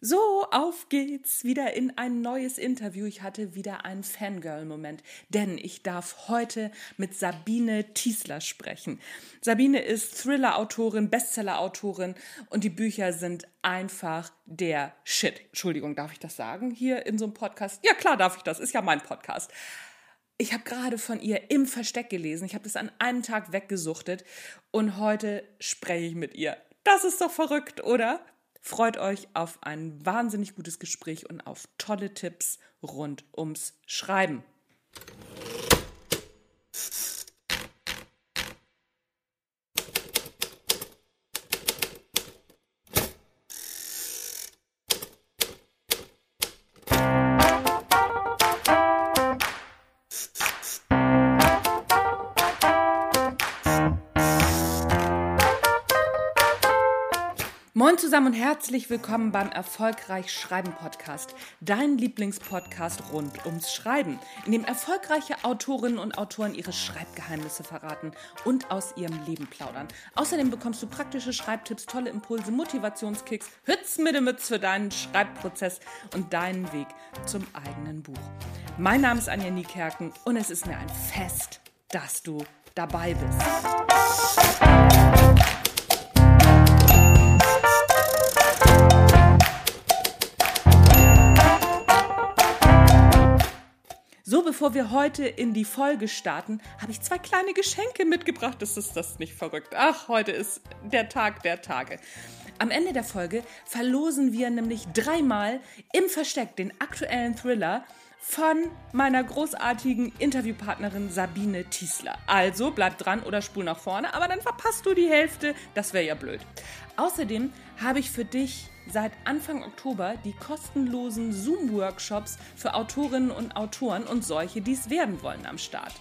So, auf geht's wieder in ein neues Interview. Ich hatte wieder einen Fangirl-Moment, denn ich darf heute mit Sabine Tiesler sprechen. Sabine ist Thriller-Autorin, Bestseller-Autorin und die Bücher sind einfach der Shit. Entschuldigung, darf ich das sagen hier in so einem Podcast? Ja, klar darf ich das, ist ja mein Podcast. Ich habe gerade von ihr im Versteck gelesen. Ich habe das an einem Tag weggesuchtet und heute spreche ich mit ihr. Das ist doch verrückt, oder? Freut euch auf ein wahnsinnig gutes Gespräch und auf tolle Tipps rund ums Schreiben. Zusammen und herzlich willkommen beim Erfolgreich Schreiben Podcast, dein Lieblingspodcast rund ums Schreiben, in dem erfolgreiche Autorinnen und Autoren ihre Schreibgeheimnisse verraten und aus ihrem Leben plaudern. Außerdem bekommst du praktische Schreibtipps, tolle Impulse, Motivationskicks, Hütz mit Mütz für deinen Schreibprozess und deinen Weg zum eigenen Buch. Mein Name ist Anja Niekerken und es ist mir ein Fest, dass du dabei bist. So, bevor wir heute in die Folge starten, habe ich zwei kleine Geschenke mitgebracht. Das ist das nicht verrückt. Ach, heute ist der Tag der Tage. Am Ende der Folge verlosen wir nämlich dreimal im Versteck den aktuellen Thriller von meiner großartigen Interviewpartnerin Sabine Tiesler. Also bleib dran oder spul nach vorne, aber dann verpasst du die Hälfte. Das wäre ja blöd. Außerdem habe ich für dich seit Anfang Oktober die kostenlosen Zoom-Workshops für Autorinnen und Autoren und solche, die es werden wollen, am Start.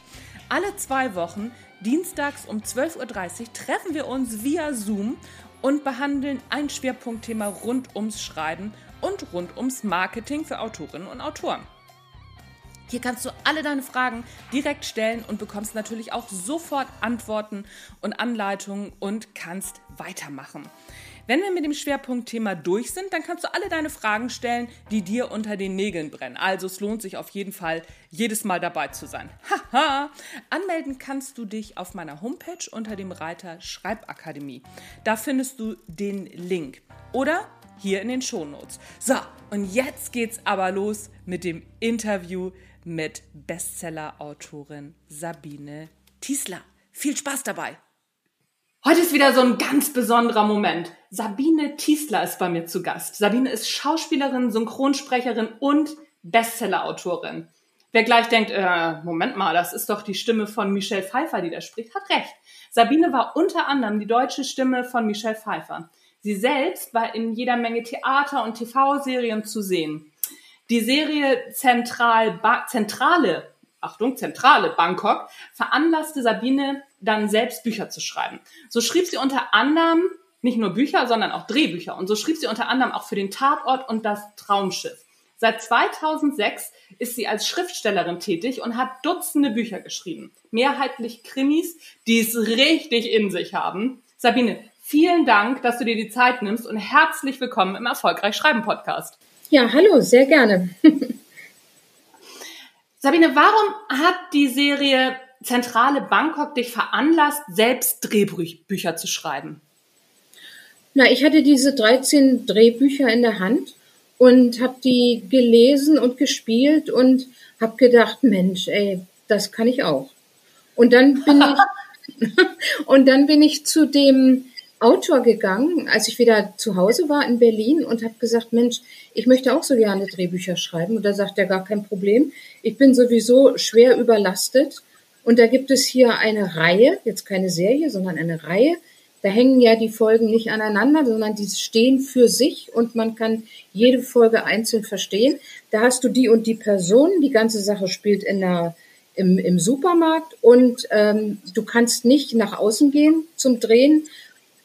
Alle zwei Wochen, dienstags um 12.30 Uhr, treffen wir uns via Zoom und behandeln ein Schwerpunktthema rund ums Schreiben und rund ums Marketing für Autorinnen und Autoren. Hier kannst du alle deine Fragen direkt stellen und bekommst natürlich auch sofort Antworten und Anleitungen und kannst weitermachen. Wenn wir mit dem Schwerpunktthema durch sind, dann kannst du alle deine Fragen stellen, die dir unter den Nägeln brennen. Also es lohnt sich auf jeden Fall, jedes Mal dabei zu sein. Haha! Anmelden kannst du dich auf meiner Homepage unter dem Reiter Schreibakademie. Da findest du den Link. Oder hier in den Shownotes. So, und jetzt geht's aber los mit dem Interview mit Bestseller-Autorin Sabine Tiesler. Viel Spaß dabei! Heute ist wieder so ein ganz besonderer Moment. Sabine Tiesler ist bei mir zu Gast. Sabine ist Schauspielerin, Synchronsprecherin und Bestseller-Autorin. Wer gleich denkt, äh, Moment mal, das ist doch die Stimme von Michelle Pfeiffer, die da spricht, hat recht. Sabine war unter anderem die deutsche Stimme von Michelle Pfeiffer. Sie selbst war in jeder Menge Theater- und TV-Serien zu sehen. Die Serie Zentral ba Zentrale, Achtung, Zentrale Bangkok veranlasste Sabine dann selbst Bücher zu schreiben. So schrieb sie unter anderem nicht nur Bücher, sondern auch Drehbücher. Und so schrieb sie unter anderem auch für den Tatort und das Traumschiff. Seit 2006 ist sie als Schriftstellerin tätig und hat Dutzende Bücher geschrieben. Mehrheitlich Krimis, die es richtig in sich haben. Sabine, vielen Dank, dass du dir die Zeit nimmst und herzlich willkommen im Erfolgreich Schreiben Podcast. Ja, hallo, sehr gerne. Sabine, warum hat die Serie Zentrale Bangkok dich veranlasst, selbst Drehbücher zu schreiben? Na, ich hatte diese 13 Drehbücher in der Hand und habe die gelesen und gespielt und habe gedacht, Mensch, ey, das kann ich auch. Und dann bin ich und dann bin ich zu dem Autor gegangen, als ich wieder zu Hause war in Berlin und habe gesagt, Mensch, ich möchte auch so gerne Drehbücher schreiben. Und da sagt er gar kein Problem. Ich bin sowieso schwer überlastet. Und da gibt es hier eine Reihe, jetzt keine Serie, sondern eine Reihe. Da hängen ja die Folgen nicht aneinander, sondern die stehen für sich und man kann jede Folge einzeln verstehen. Da hast du die und die Person. Die ganze Sache spielt in der, im, im Supermarkt und ähm, du kannst nicht nach außen gehen zum Drehen,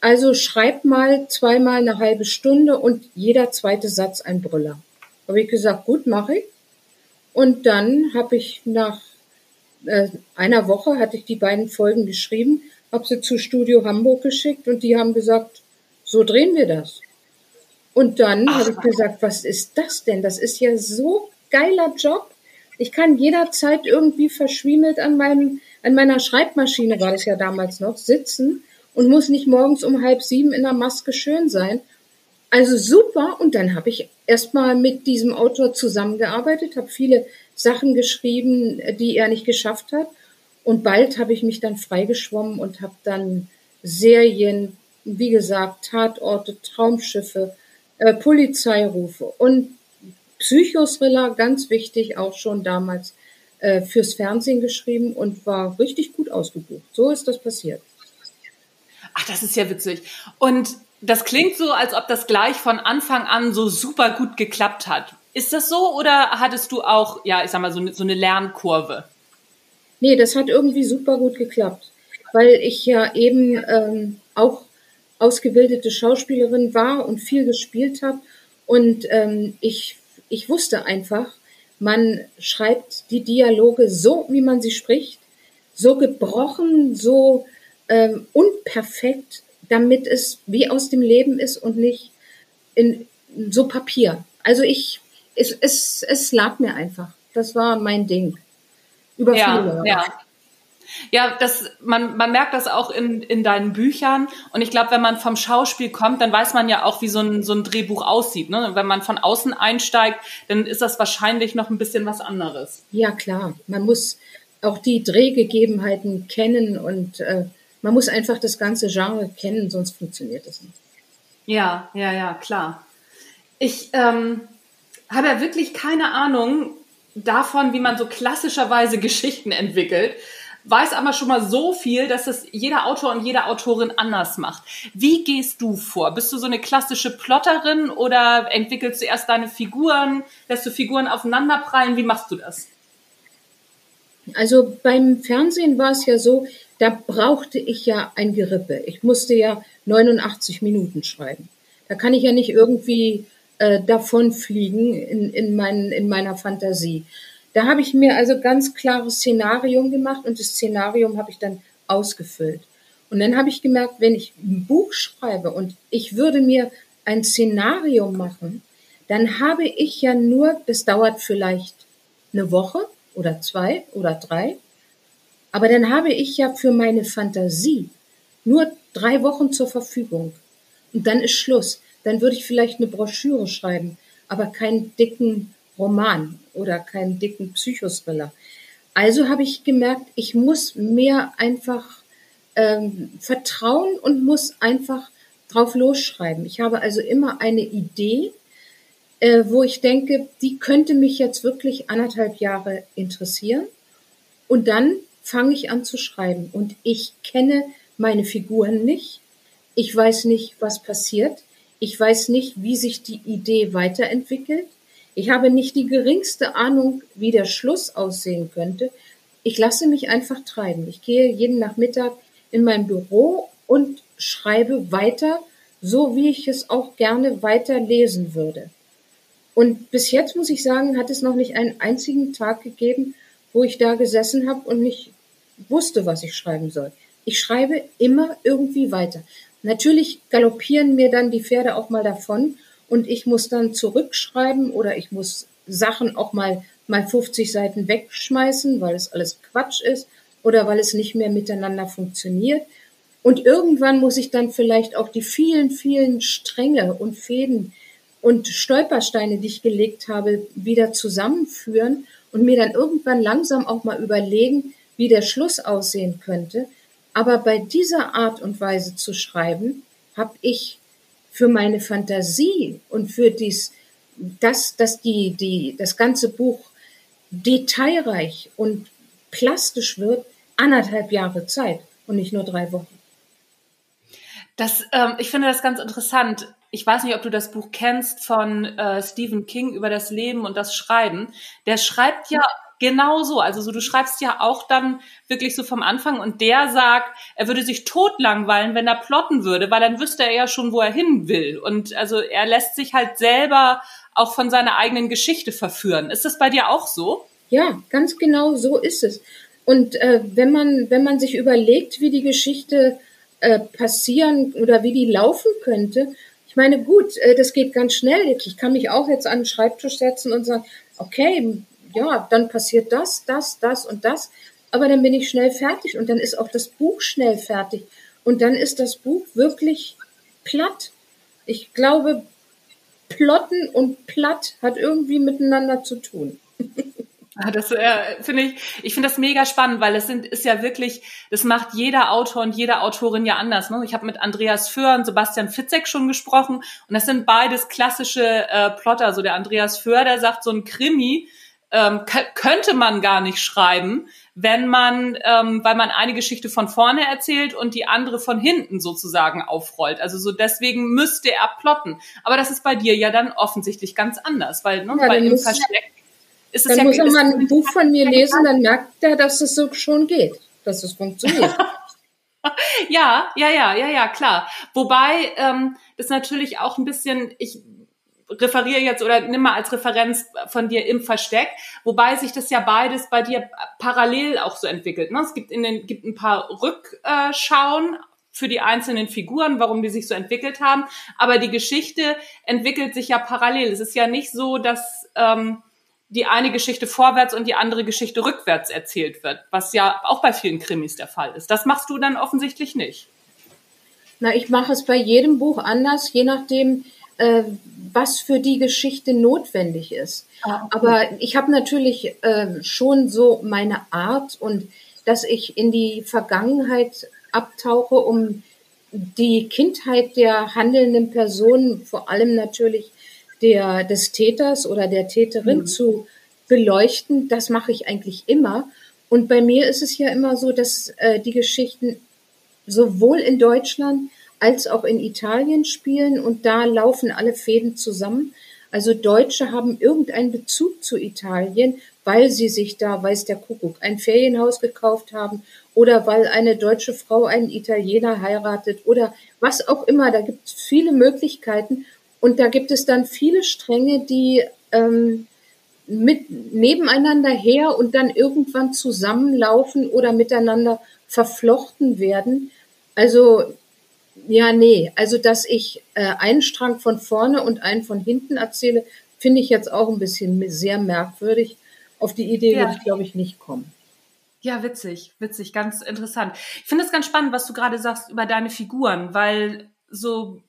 also schreib mal zweimal eine halbe Stunde und jeder zweite Satz ein Brüller. Habe ich gesagt, gut, mache ich. Und dann habe ich nach äh, einer Woche hatte ich die beiden Folgen geschrieben, habe sie zu Studio Hamburg geschickt und die haben gesagt, so drehen wir das. Und dann habe ich gesagt, was ist das denn? Das ist ja so geiler Job. Ich kann jederzeit irgendwie verschwiemelt an meinem, an meiner Schreibmaschine war das ja damals noch, sitzen und muss nicht morgens um halb sieben in der Maske schön sein. Also super. Und dann habe ich erstmal mit diesem Autor zusammengearbeitet, habe viele Sachen geschrieben, die er nicht geschafft hat. Und bald habe ich mich dann freigeschwommen und habe dann Serien, wie gesagt, Tatorte, Traumschiffe, äh, Polizeirufe und Psychothriller, ganz wichtig, auch schon damals äh, fürs Fernsehen geschrieben und war richtig gut ausgebucht. So ist das passiert. Ach, das ist ja witzig. Und das klingt so, als ob das gleich von Anfang an so super gut geklappt hat. Ist das so oder hattest du auch, ja, ich sag mal, so eine, so eine Lernkurve? Nee, das hat irgendwie super gut geklappt, weil ich ja eben ähm, auch ausgebildete Schauspielerin war und viel gespielt habe. Und ähm, ich, ich wusste einfach, man schreibt die Dialoge so, wie man sie spricht, so gebrochen, so ähm, unperfekt, damit es wie aus dem Leben ist und nicht in so Papier. Also ich, es, es, es lag mir einfach. Das war mein Ding. Über ja, viele Jahre. Ja. Ja, das, man, man merkt das auch in, in deinen Büchern. Und ich glaube, wenn man vom Schauspiel kommt, dann weiß man ja auch, wie so ein, so ein Drehbuch aussieht. Ne? Wenn man von außen einsteigt, dann ist das wahrscheinlich noch ein bisschen was anderes. Ja, klar. Man muss auch die Drehgegebenheiten kennen und äh, man muss einfach das ganze Genre kennen, sonst funktioniert es nicht. Ja, ja, ja, klar. Ich ähm, habe ja wirklich keine Ahnung davon, wie man so klassischerweise Geschichten entwickelt weiß aber schon mal so viel, dass es jeder Autor und jede Autorin anders macht. Wie gehst du vor? Bist du so eine klassische Plotterin oder entwickelst du erst deine Figuren, lässt du Figuren aufeinanderprallen? Wie machst du das? Also beim Fernsehen war es ja so, da brauchte ich ja ein Gerippe. Ich musste ja 89 Minuten schreiben. Da kann ich ja nicht irgendwie äh, davonfliegen in, in, mein, in meiner Fantasie. Da habe ich mir also ganz klares Szenarium gemacht und das Szenarium habe ich dann ausgefüllt. Und dann habe ich gemerkt, wenn ich ein Buch schreibe und ich würde mir ein Szenario machen, dann habe ich ja nur, das dauert vielleicht eine Woche oder zwei oder drei, aber dann habe ich ja für meine Fantasie nur drei Wochen zur Verfügung. Und dann ist Schluss. Dann würde ich vielleicht eine Broschüre schreiben, aber keinen dicken Roman oder keinen dicken Psychothriller. Also habe ich gemerkt, ich muss mehr einfach ähm, vertrauen und muss einfach drauf losschreiben. Ich habe also immer eine Idee, äh, wo ich denke, die könnte mich jetzt wirklich anderthalb Jahre interessieren. Und dann fange ich an zu schreiben. Und ich kenne meine Figuren nicht. Ich weiß nicht, was passiert. Ich weiß nicht, wie sich die Idee weiterentwickelt. Ich habe nicht die geringste Ahnung, wie der Schluss aussehen könnte. Ich lasse mich einfach treiben. Ich gehe jeden Nachmittag in mein Büro und schreibe weiter, so wie ich es auch gerne weiter lesen würde. Und bis jetzt muss ich sagen, hat es noch nicht einen einzigen Tag gegeben, wo ich da gesessen habe und nicht wusste, was ich schreiben soll. Ich schreibe immer irgendwie weiter. Natürlich galoppieren mir dann die Pferde auch mal davon und ich muss dann zurückschreiben oder ich muss Sachen auch mal mal 50 Seiten wegschmeißen, weil es alles Quatsch ist oder weil es nicht mehr miteinander funktioniert. Und irgendwann muss ich dann vielleicht auch die vielen, vielen Stränge und Fäden und Stolpersteine, die ich gelegt habe, wieder zusammenführen und mir dann irgendwann langsam auch mal überlegen, wie der Schluss aussehen könnte. Aber bei dieser Art und Weise zu schreiben, habe ich für meine Fantasie und für dies, das, dass die, die, das ganze Buch detailreich und plastisch wird, anderthalb Jahre Zeit und nicht nur drei Wochen. Das, ähm, ich finde das ganz interessant. Ich weiß nicht, ob du das Buch kennst von äh, Stephen King über das Leben und das Schreiben. Der schreibt ja Genau so. Also so, du schreibst ja auch dann wirklich so vom Anfang und der sagt, er würde sich totlangweilen, wenn er plotten würde, weil dann wüsste er ja schon, wo er hin will. Und also er lässt sich halt selber auch von seiner eigenen Geschichte verführen. Ist das bei dir auch so? Ja, ganz genau so ist es. Und äh, wenn man wenn man sich überlegt, wie die Geschichte äh, passieren oder wie die laufen könnte, Ich meine, gut, äh, das geht ganz schnell. Ich kann mich auch jetzt an den Schreibtisch setzen und sagen, okay, ja, dann passiert das, das, das und das. Aber dann bin ich schnell fertig und dann ist auch das Buch schnell fertig. Und dann ist das Buch wirklich platt. Ich glaube, Plotten und platt hat irgendwie miteinander zu tun. Ah, das äh, finde ich, ich finde das mega spannend, weil es sind, ist ja wirklich, das macht jeder Autor und jede Autorin ja anders. Ne? Ich habe mit Andreas Föhr und Sebastian Fitzek schon gesprochen und das sind beides klassische äh, Plotter. So der Andreas Föhr, der sagt, so ein Krimi ähm, könnte man gar nicht schreiben, wenn man, ähm, weil man eine Geschichte von vorne erzählt und die andere von hinten sozusagen aufrollt. Also so deswegen müsste er plotten. Aber das ist bei dir ja dann offensichtlich ganz anders, weil ne, Ja, bei dann Versteck ist es Dann ja muss er mal ein Buch von mir lesen, dann merkt er, dass es so schon geht, dass es funktioniert. Ja, ja, ja, ja, ja, klar. Wobei ähm, das natürlich auch ein bisschen, ich referiere jetzt oder nimm mal als Referenz von dir im Versteck, wobei sich das ja beides bei dir parallel auch so entwickelt. Ne? Es gibt in den gibt ein paar Rückschauen für die einzelnen Figuren, warum die sich so entwickelt haben, aber die Geschichte entwickelt sich ja parallel. Es ist ja nicht so, dass ähm, die eine Geschichte vorwärts und die andere Geschichte rückwärts erzählt wird, was ja auch bei vielen Krimis der Fall ist. Das machst du dann offensichtlich nicht. Na, ich mache es bei jedem Buch anders, je nachdem, äh, was für die Geschichte notwendig ist. Ah, okay. Aber ich habe natürlich äh, schon so meine Art und dass ich in die Vergangenheit abtauche, um die Kindheit der handelnden Person, vor allem natürlich der, des Täters oder der Täterin Mhm. zu beleuchten, das mache ich eigentlich immer. Und bei mir ist es ja immer so, dass äh, die Geschichten sowohl in Deutschland als auch in Italien spielen und da laufen alle Fäden zusammen. Also Deutsche haben irgendeinen Bezug zu Italien, weil sie sich da, weiß der Kuckuck, ein Ferienhaus gekauft haben oder weil eine deutsche Frau einen Italiener heiratet oder was auch immer. Da gibt es viele Möglichkeiten und da gibt es dann viele Stränge, die ähm, mit nebeneinander her und dann irgendwann zusammenlaufen oder miteinander verflochten werden. Also ja, nee, also dass ich äh, einen Strang von vorne und einen von hinten erzähle, finde ich jetzt auch ein bisschen sehr merkwürdig. Auf die Idee Ja. würde ich, glaube ich, nicht kommen. Ja, witzig, witzig, ganz interessant. Ich finde es ganz spannend, was du gerade sagst über deine Figuren, weil so,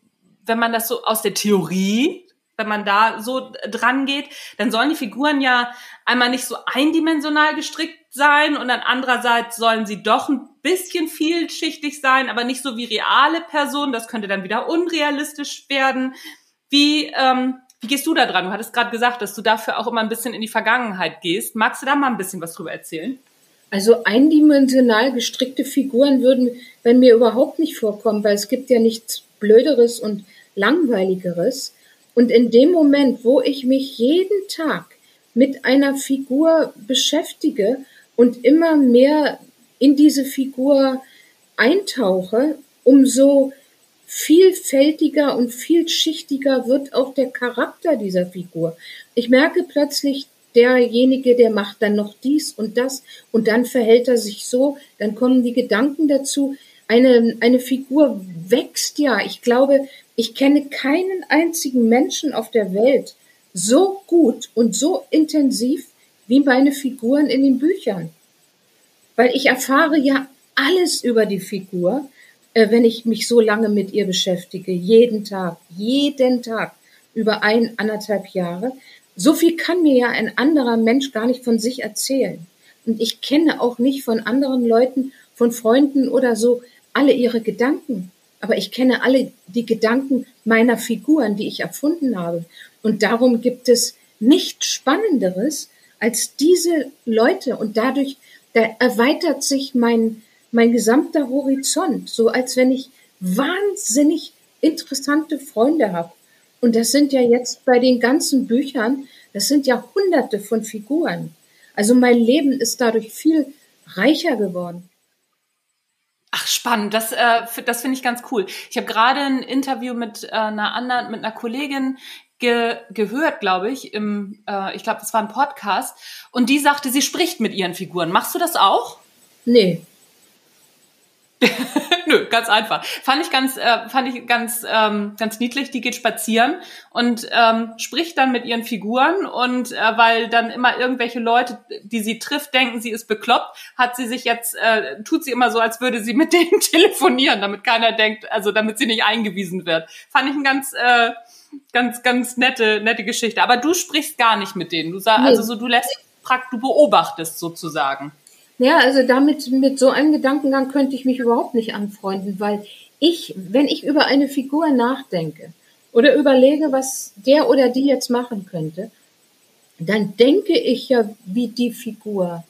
wenn man das so aus der Theorie, wenn man da so dran geht, dann sollen die Figuren ja einmal nicht so eindimensional gestrickt sein und dann andererseits sollen sie doch ein bisschen vielschichtig sein, aber nicht so wie reale Personen. Das könnte dann wieder unrealistisch werden. Wie, ähm, wie gehst du da dran? Du hattest gerade gesagt, dass du dafür auch immer ein bisschen in die Vergangenheit gehst. Magst du da mal ein bisschen was drüber erzählen? Also eindimensional gestrickte Figuren würden bei mir überhaupt nicht vorkommen, weil es gibt ja nichts Blöderes und Langweiligeres. Und in dem Moment, wo ich mich jeden Tag mit einer Figur beschäftige und immer mehr in diese Figur eintauche, umso vielfältiger und vielschichtiger wird auch der Charakter dieser Figur. Ich merke plötzlich, derjenige, der macht dann noch dies und das und dann verhält er sich so, dann kommen die Gedanken dazu. Eine, eine Figur wächst ja. Ich glaube, ich kenne keinen einzigen Menschen auf der Welt so gut und so intensiv wie meine Figuren in den Büchern. Weil ich erfahre ja alles über die Figur, äh, wenn ich mich so lange mit ihr beschäftige. Jeden Tag, jeden Tag, über ein, anderthalb Jahre. So viel kann mir ja ein anderer Mensch gar nicht von sich erzählen. Und ich kenne auch nicht von anderen Leuten, von Freunden oder so, alle ihre Gedanken. Aber ich kenne alle die Gedanken meiner Figuren, die ich erfunden habe. Und darum gibt es nichts Spannenderes als diese Leute. Und dadurch, da erweitert sich mein, mein gesamter Horizont, so als wenn ich wahnsinnig interessante Freunde habe. Und das sind ja jetzt bei den ganzen Büchern, das sind ja hunderte von Figuren. Also mein Leben ist dadurch viel reicher geworden. Ach, spannend. Das, äh, das finde ich ganz cool. Ich habe gerade ein Interview mit äh, einer anderen, mit einer Kollegin ge gehört, glaube ich. Im, äh, ich glaube, das war ein Podcast. Und die sagte, sie spricht mit ihren Figuren. Machst du das auch? Nee, Nö, ganz einfach. Fand ich ganz, äh, fand ich ganz, ähm, ganz niedlich. Die geht spazieren und ähm, spricht dann mit ihren Figuren und äh, weil dann immer irgendwelche Leute, die sie trifft, denken, sie ist bekloppt, hat sie sich jetzt, äh, tut sie immer so, als würde sie mit denen telefonieren, damit keiner denkt, also damit sie nicht eingewiesen wird. Fand ich ein ganz, äh, ganz, ganz nette, nette Geschichte. Aber du sprichst gar nicht mit denen. Du sagst, nee. also so, du lässt, du beobachtest sozusagen. Ja, also damit, mit so einem Gedankengang könnte ich mich überhaupt nicht anfreunden, weil ich, wenn ich über eine Figur nachdenke oder überlege, was der oder die jetzt machen könnte, dann denke ich ja wie die Figur.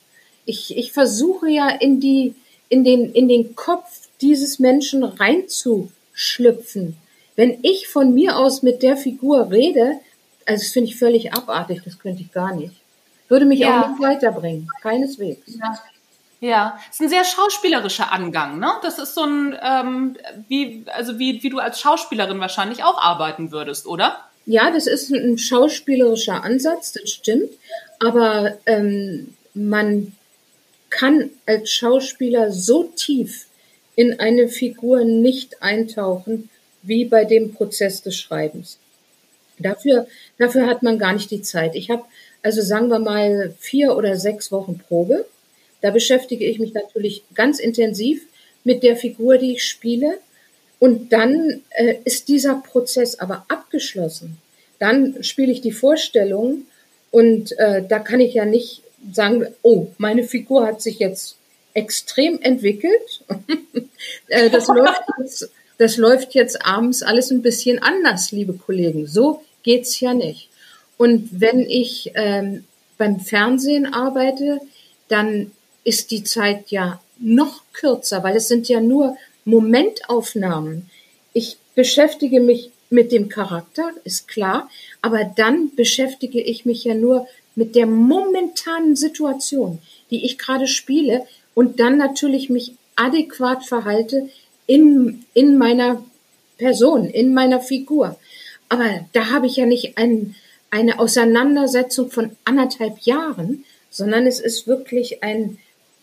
Ich, ich versuche ja in die, in den, in den Kopf dieses Menschen reinzuschlüpfen. Wenn ich von mir aus mit der Figur rede, also das finde ich völlig abartig, das könnte ich gar nicht. Würde mich ja. auch nicht weiterbringen, keineswegs. Ja. Ja, ist ein sehr schauspielerischer Angang, ne? Das ist so ein, ähm, wie, also wie, wie du als Schauspielerin wahrscheinlich auch arbeiten würdest, oder? Ja, das ist ein schauspielerischer Ansatz, das stimmt. Aber ähm, man kann als Schauspieler so tief in eine Figur nicht eintauchen wie bei dem Prozess des Schreibens. Dafür, dafür hat man gar nicht die Zeit. Ich habe also sagen wir mal vier oder sechs Wochen Probe da beschäftige ich mich natürlich ganz intensiv mit der Figur, die ich spiele. Und dann äh, ist dieser Prozess aber abgeschlossen. Dann spiele ich die Vorstellung und äh, da kann ich ja nicht sagen, oh, meine Figur hat sich jetzt extrem entwickelt. äh, das, läuft jetzt, das läuft jetzt abends alles ein bisschen anders, liebe Kollegen. So geht's ja nicht. Und wenn ich ähm, beim Fernsehen arbeite, dann ist die Zeit ja noch kürzer, weil es sind ja nur Momentaufnahmen. Ich beschäftige mich mit dem Charakter, ist klar, aber dann beschäftige ich mich ja nur mit der momentanen Situation, die ich gerade spiele und dann natürlich mich adäquat verhalte in, in meiner Person, in meiner Figur. Aber da habe ich ja nicht ein, eine Auseinandersetzung von anderthalb Jahren, sondern es ist wirklich ein,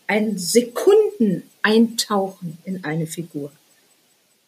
ein Sekunden eintauchen in eine Figur.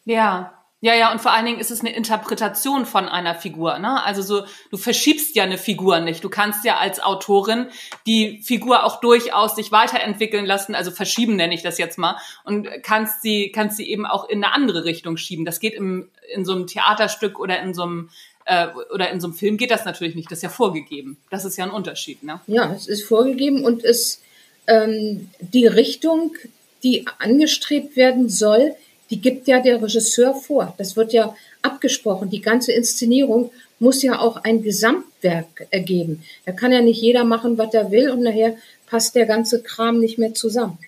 Ja, ja, ja, und vor allen Dingen ist es eine Interpretation von einer Figur. Ne? Also so, du verschiebst ja eine Figur nicht. Du kannst ja als Autorin die Figur auch durchaus sich weiterentwickeln lassen, also verschieben nenne ich das jetzt mal, und kannst sie, kannst sie eben auch in eine andere Richtung schieben. Das geht im, in so einem Theaterstück oder in so einem äh, oder in so einem Film geht das natürlich nicht. Das ist ja vorgegeben. Das ist ja ein Unterschied. Ne? Ja, es ist vorgegeben und es ähm, die Richtung, die angestrebt werden soll, die gibt ja der Regisseur vor. Das wird ja abgesprochen. Die ganze Inszenierung muss ja auch ein Gesamtwerk ergeben. Da kann ja nicht jeder machen, was er will und nachher passt der ganze Kram nicht mehr zusammen.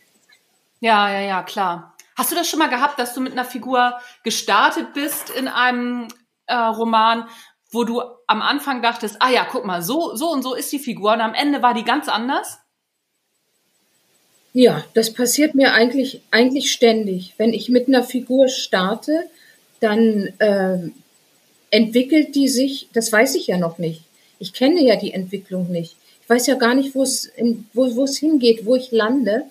Ja, ja, ja, klar. Hast du das schon mal gehabt, dass du mit einer Figur gestartet bist in einem äh, Roman, wo du am Anfang dachtest, ah ja, guck mal, so, so und so ist die Figur und am Ende war die ganz anders? Ja, das passiert mir eigentlich, eigentlich ständig. Wenn ich mit einer Figur starte, dann äh, entwickelt die sich, das weiß ich ja noch nicht. Ich kenne ja die Entwicklung nicht. Ich weiß ja gar nicht, wo es, wo, es hingeht, wo ich lande.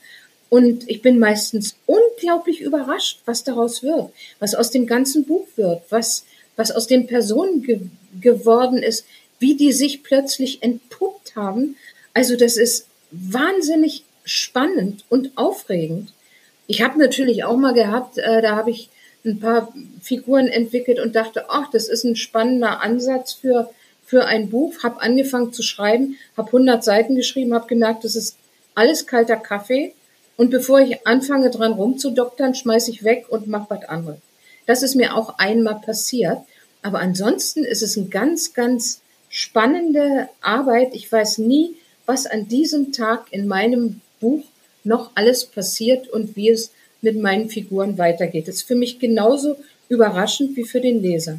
Und ich bin meistens unglaublich überrascht, was daraus wird, was aus dem ganzen Buch wird, was, was aus den Personen ge geworden ist, wie die sich plötzlich entpuppt haben. Also das ist wahnsinnig spannend und aufregend. Ich habe natürlich auch mal gehabt, äh, da habe ich ein paar Figuren entwickelt und dachte, ach, das ist ein spannender Ansatz für, für ein Buch. Habe angefangen zu schreiben, habe 100 Seiten geschrieben, habe gemerkt, das ist alles kalter Kaffee. Und bevor ich anfange dran rumzudoktern, schmeiße ich weg und mache was anderes. Das ist mir auch einmal passiert. Aber ansonsten ist es eine ganz, ganz spannende Arbeit. Ich weiß nie, was an diesem Tag in meinem Buch noch alles passiert und wie es mit meinen Figuren weitergeht. Das ist für mich genauso überraschend wie für den Leser.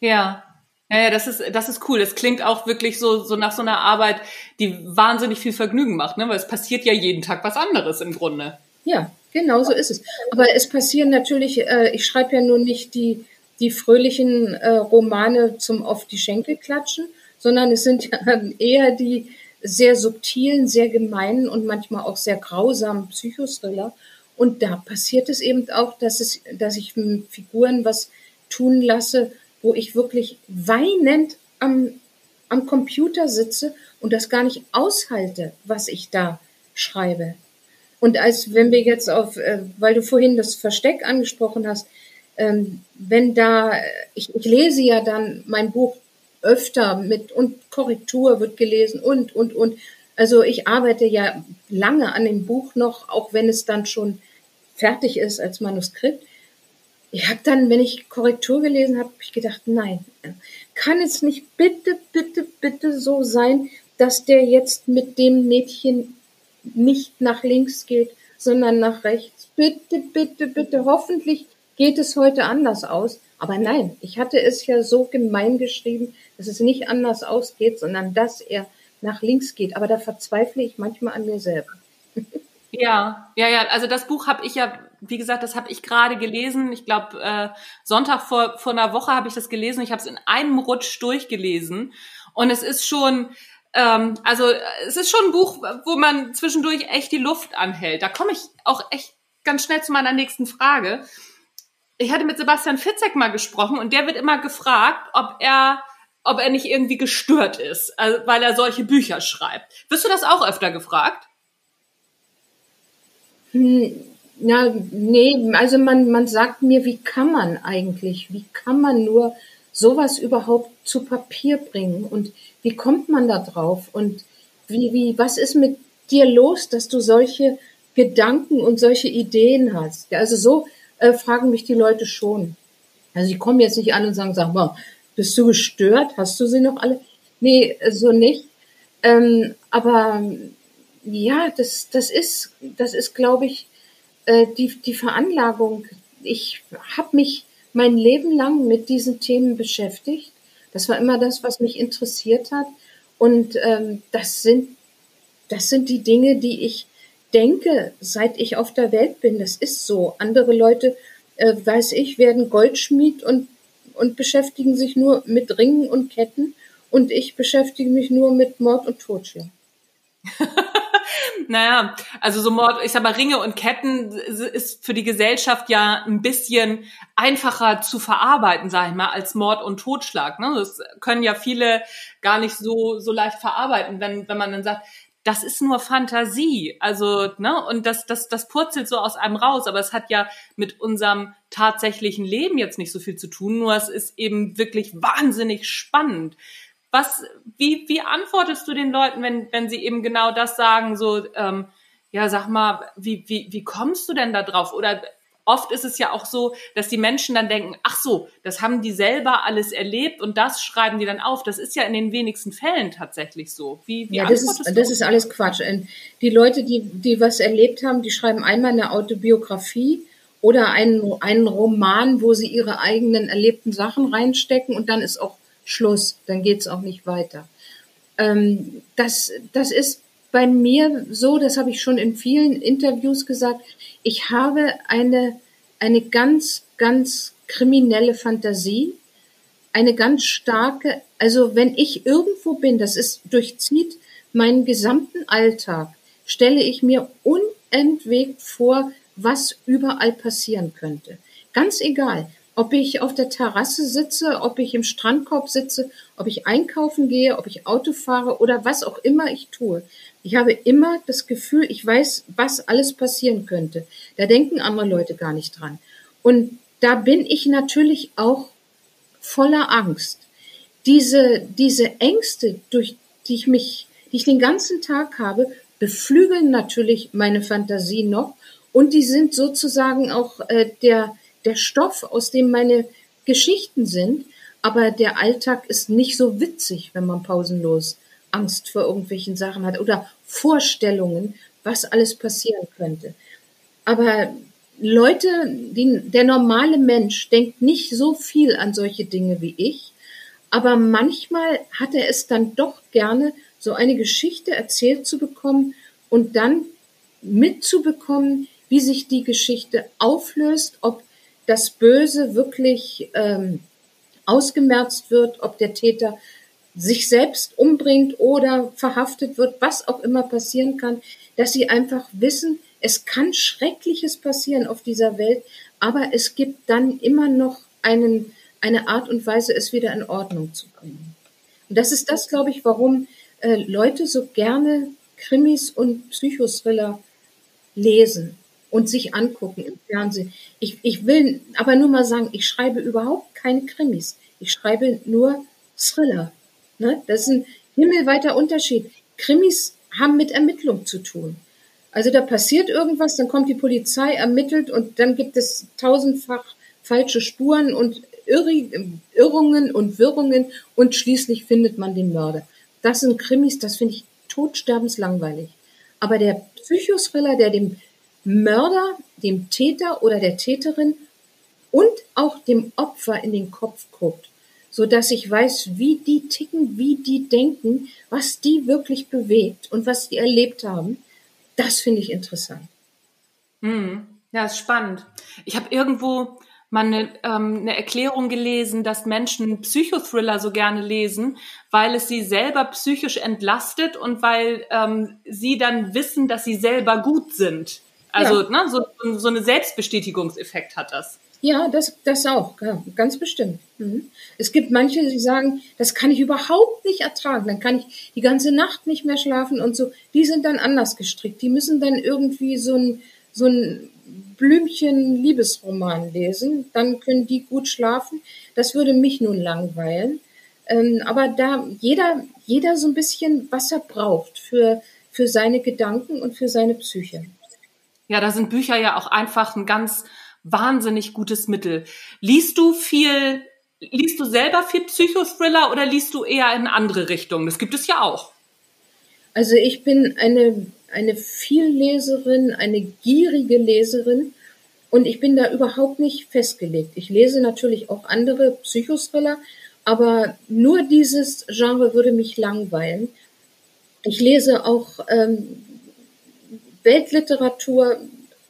Ja, ja, das ist, das ist cool. Das klingt auch wirklich so, so nach so einer Arbeit, die wahnsinnig viel Vergnügen macht, ne? weil es passiert ja jeden Tag was anderes im Grunde. Ja, genau so ist es. Aber es passieren natürlich, äh, ich schreibe ja nun nicht die, die fröhlichen äh, Romane zum auf die Schenkel klatschen, sondern es sind ja eher die, sehr subtilen, sehr gemeinen und manchmal auch sehr grausamen Psychothriller. Und da passiert es eben auch, dass, es, dass ich Figuren was tun lasse, wo ich wirklich weinend am, am Computer sitze und das gar nicht aushalte, was ich da schreibe. Und als wenn wir jetzt auf, äh, weil du vorhin das Versteck angesprochen hast, ähm, wenn da, ich, ich lese ja dann mein Buch öfter mit und Korrektur wird gelesen und, und, und. Also ich arbeite ja lange an dem Buch noch, auch wenn es dann schon fertig ist als Manuskript. Ich habe dann, wenn ich Korrektur gelesen habe, ich gedacht, nein, kann es nicht bitte, bitte, bitte so sein, dass der jetzt mit dem Mädchen nicht nach links geht, sondern nach rechts. Bitte, bitte, bitte. Hoffentlich geht es heute anders aus. Aber nein, ich hatte es ja so gemein geschrieben, dass es nicht anders ausgeht, sondern dass er nach links geht. Aber da verzweifle ich manchmal an mir selber. Ja, ja, ja. Also das Buch habe ich ja, wie gesagt, das habe ich gerade gelesen. Ich glaube, äh, Sonntag vor, vor einer Woche habe ich das gelesen. Ich habe es in einem Rutsch durchgelesen. Und es ist schon, ähm, also es ist schon ein Buch, wo man zwischendurch echt die Luft anhält. Da komme ich auch echt ganz schnell zu meiner nächsten Frage. Ich hatte mit Sebastian Fitzek mal gesprochen und der wird immer gefragt, ob er ob er nicht irgendwie gestört ist, also, weil er solche Bücher schreibt. Wirst du das auch öfter gefragt? Hm, ja, nee, also man, man sagt mir, wie kann man eigentlich, wie kann man nur sowas überhaupt zu Papier bringen und wie kommt man da drauf und wie, wie, was ist mit dir los, dass du solche Gedanken und solche Ideen hast? Also so äh, fragen mich die Leute schon. Also die kommen jetzt nicht an und sagen, sag mal, bist du gestört? Hast du sie noch alle? Nee, so nicht. Ähm, aber ja, das, das ist, das ist, glaube ich, äh, die, die Veranlagung. Ich habe mich mein Leben lang mit diesen Themen beschäftigt. Das war immer das, was mich interessiert hat. Und ähm, das sind, das sind die Dinge, die ich denke, seit ich auf der Welt bin. Das ist so. Andere Leute, äh, weiß ich, werden Goldschmied und, und beschäftigen sich nur mit Ringen und Ketten. Und ich beschäftige mich nur mit Mord und Totschlag. naja, also so Mord, ich sag mal, Ringe und Ketten ist für die Gesellschaft ja ein bisschen einfacher zu verarbeiten, sag ich mal, als Mord und Totschlag. Ne? Das können ja viele gar nicht so, so leicht verarbeiten, wenn, wenn man dann sagt, das ist nur Fantasie. Also, ne, und das, das, das purzelt so aus einem raus, aber es hat ja mit unserem tatsächlichen Leben jetzt nicht so viel zu tun, nur es ist eben wirklich wahnsinnig spannend. Was, wie, wie antwortest du den Leuten, wenn, wenn sie eben genau das sagen, so, ähm, ja, sag mal, wie, wie, wie kommst du denn da drauf? Oder oft ist es ja auch so, dass die Menschen dann denken, ach so, das haben die selber alles erlebt und das schreiben die dann auf. Das ist ja in den wenigsten Fällen tatsächlich so. Wie, wie ja, das ist, das ist alles Quatsch. Die Leute, die, die was erlebt haben, die schreiben einmal eine Autobiografie oder einen, einen Roman, wo sie ihre eigenen erlebten Sachen reinstecken und dann ist auch Schluss, dann geht's auch nicht weiter. Ähm, das, das ist bei mir so, das habe ich schon in vielen Interviews gesagt, ich habe eine, eine ganz, ganz kriminelle Fantasie, eine ganz starke, also wenn ich irgendwo bin, das ist, durchzieht meinen gesamten Alltag, stelle ich mir unentwegt vor, was überall passieren könnte. Ganz egal ob ich auf der Terrasse sitze, ob ich im Strandkorb sitze, ob ich einkaufen gehe, ob ich Auto fahre oder was auch immer ich tue. Ich habe immer das Gefühl, ich weiß, was alles passieren könnte. Da denken andere Leute gar nicht dran. Und da bin ich natürlich auch voller Angst. Diese, diese Ängste, durch die ich mich, die ich den ganzen Tag habe, beflügeln natürlich meine Fantasie noch und die sind sozusagen auch äh, der, der Stoff, aus dem meine Geschichten sind, aber der Alltag ist nicht so witzig, wenn man pausenlos Angst vor irgendwelchen Sachen hat oder Vorstellungen, was alles passieren könnte. Aber Leute, die, der normale Mensch denkt nicht so viel an solche Dinge wie ich, aber manchmal hat er es dann doch gerne, so eine Geschichte erzählt zu bekommen und dann mitzubekommen, wie sich die Geschichte auflöst, ob das Böse wirklich ähm, ausgemerzt wird, ob der Täter sich selbst umbringt oder verhaftet wird, was auch immer passieren kann, dass sie einfach wissen, es kann Schreckliches passieren auf dieser Welt, aber es gibt dann immer noch einen, eine Art und Weise, es wieder in Ordnung zu bringen. Und das ist das, glaube ich, warum äh, Leute so gerne Krimis und Psychothriller lesen und sich angucken im Fernsehen. Ich, ich will aber nur mal sagen, ich schreibe überhaupt keine Krimis. Ich schreibe nur Thriller. Ne? Das ist ein himmelweiter Unterschied. Krimis haben mit Ermittlung zu tun. Also da passiert irgendwas, dann kommt die Polizei, ermittelt und dann gibt es tausendfach falsche Spuren und Irrungen und Wirrungen und schließlich findet man den Mörder. Das sind Krimis, das finde ich totsterbenslangweilig. Aber der Psychothriller, der dem Mörder, dem Täter oder der Täterin und auch dem Opfer in den Kopf guckt, so dass ich weiß, wie die ticken, wie die denken, was die wirklich bewegt und was die erlebt haben. Das finde ich interessant. Hm. Ja, ist spannend. Ich habe irgendwo mal eine, ähm, eine Erklärung gelesen, dass Menschen Psychothriller so gerne lesen, weil es sie selber psychisch entlastet und weil ähm, sie dann wissen, dass sie selber gut sind. Also ja. ne, so, so eine Selbstbestätigungseffekt hat das. Ja, das, das auch, ja, ganz bestimmt. Mhm. Es gibt manche, die sagen, das kann ich überhaupt nicht ertragen, dann kann ich die ganze Nacht nicht mehr schlafen und so. Die sind dann anders gestrickt. Die müssen dann irgendwie so ein, so ein Blümchen-Liebesroman lesen, dann können die gut schlafen. Das würde mich nun langweilen. Ähm, aber da jeder, jeder so ein bisschen, was er braucht für, für seine Gedanken und für seine Psyche. Ja, da sind Bücher ja auch einfach ein ganz wahnsinnig gutes Mittel. Liest du viel, liest du selber viel Psychothriller oder liest du eher in andere Richtungen? Das gibt es ja auch. Also ich bin eine, eine Vielleserin, eine gierige Leserin und ich bin da überhaupt nicht festgelegt. Ich lese natürlich auch andere Psychothriller, aber nur dieses Genre würde mich langweilen. Ich lese auch ähm, Weltliteratur,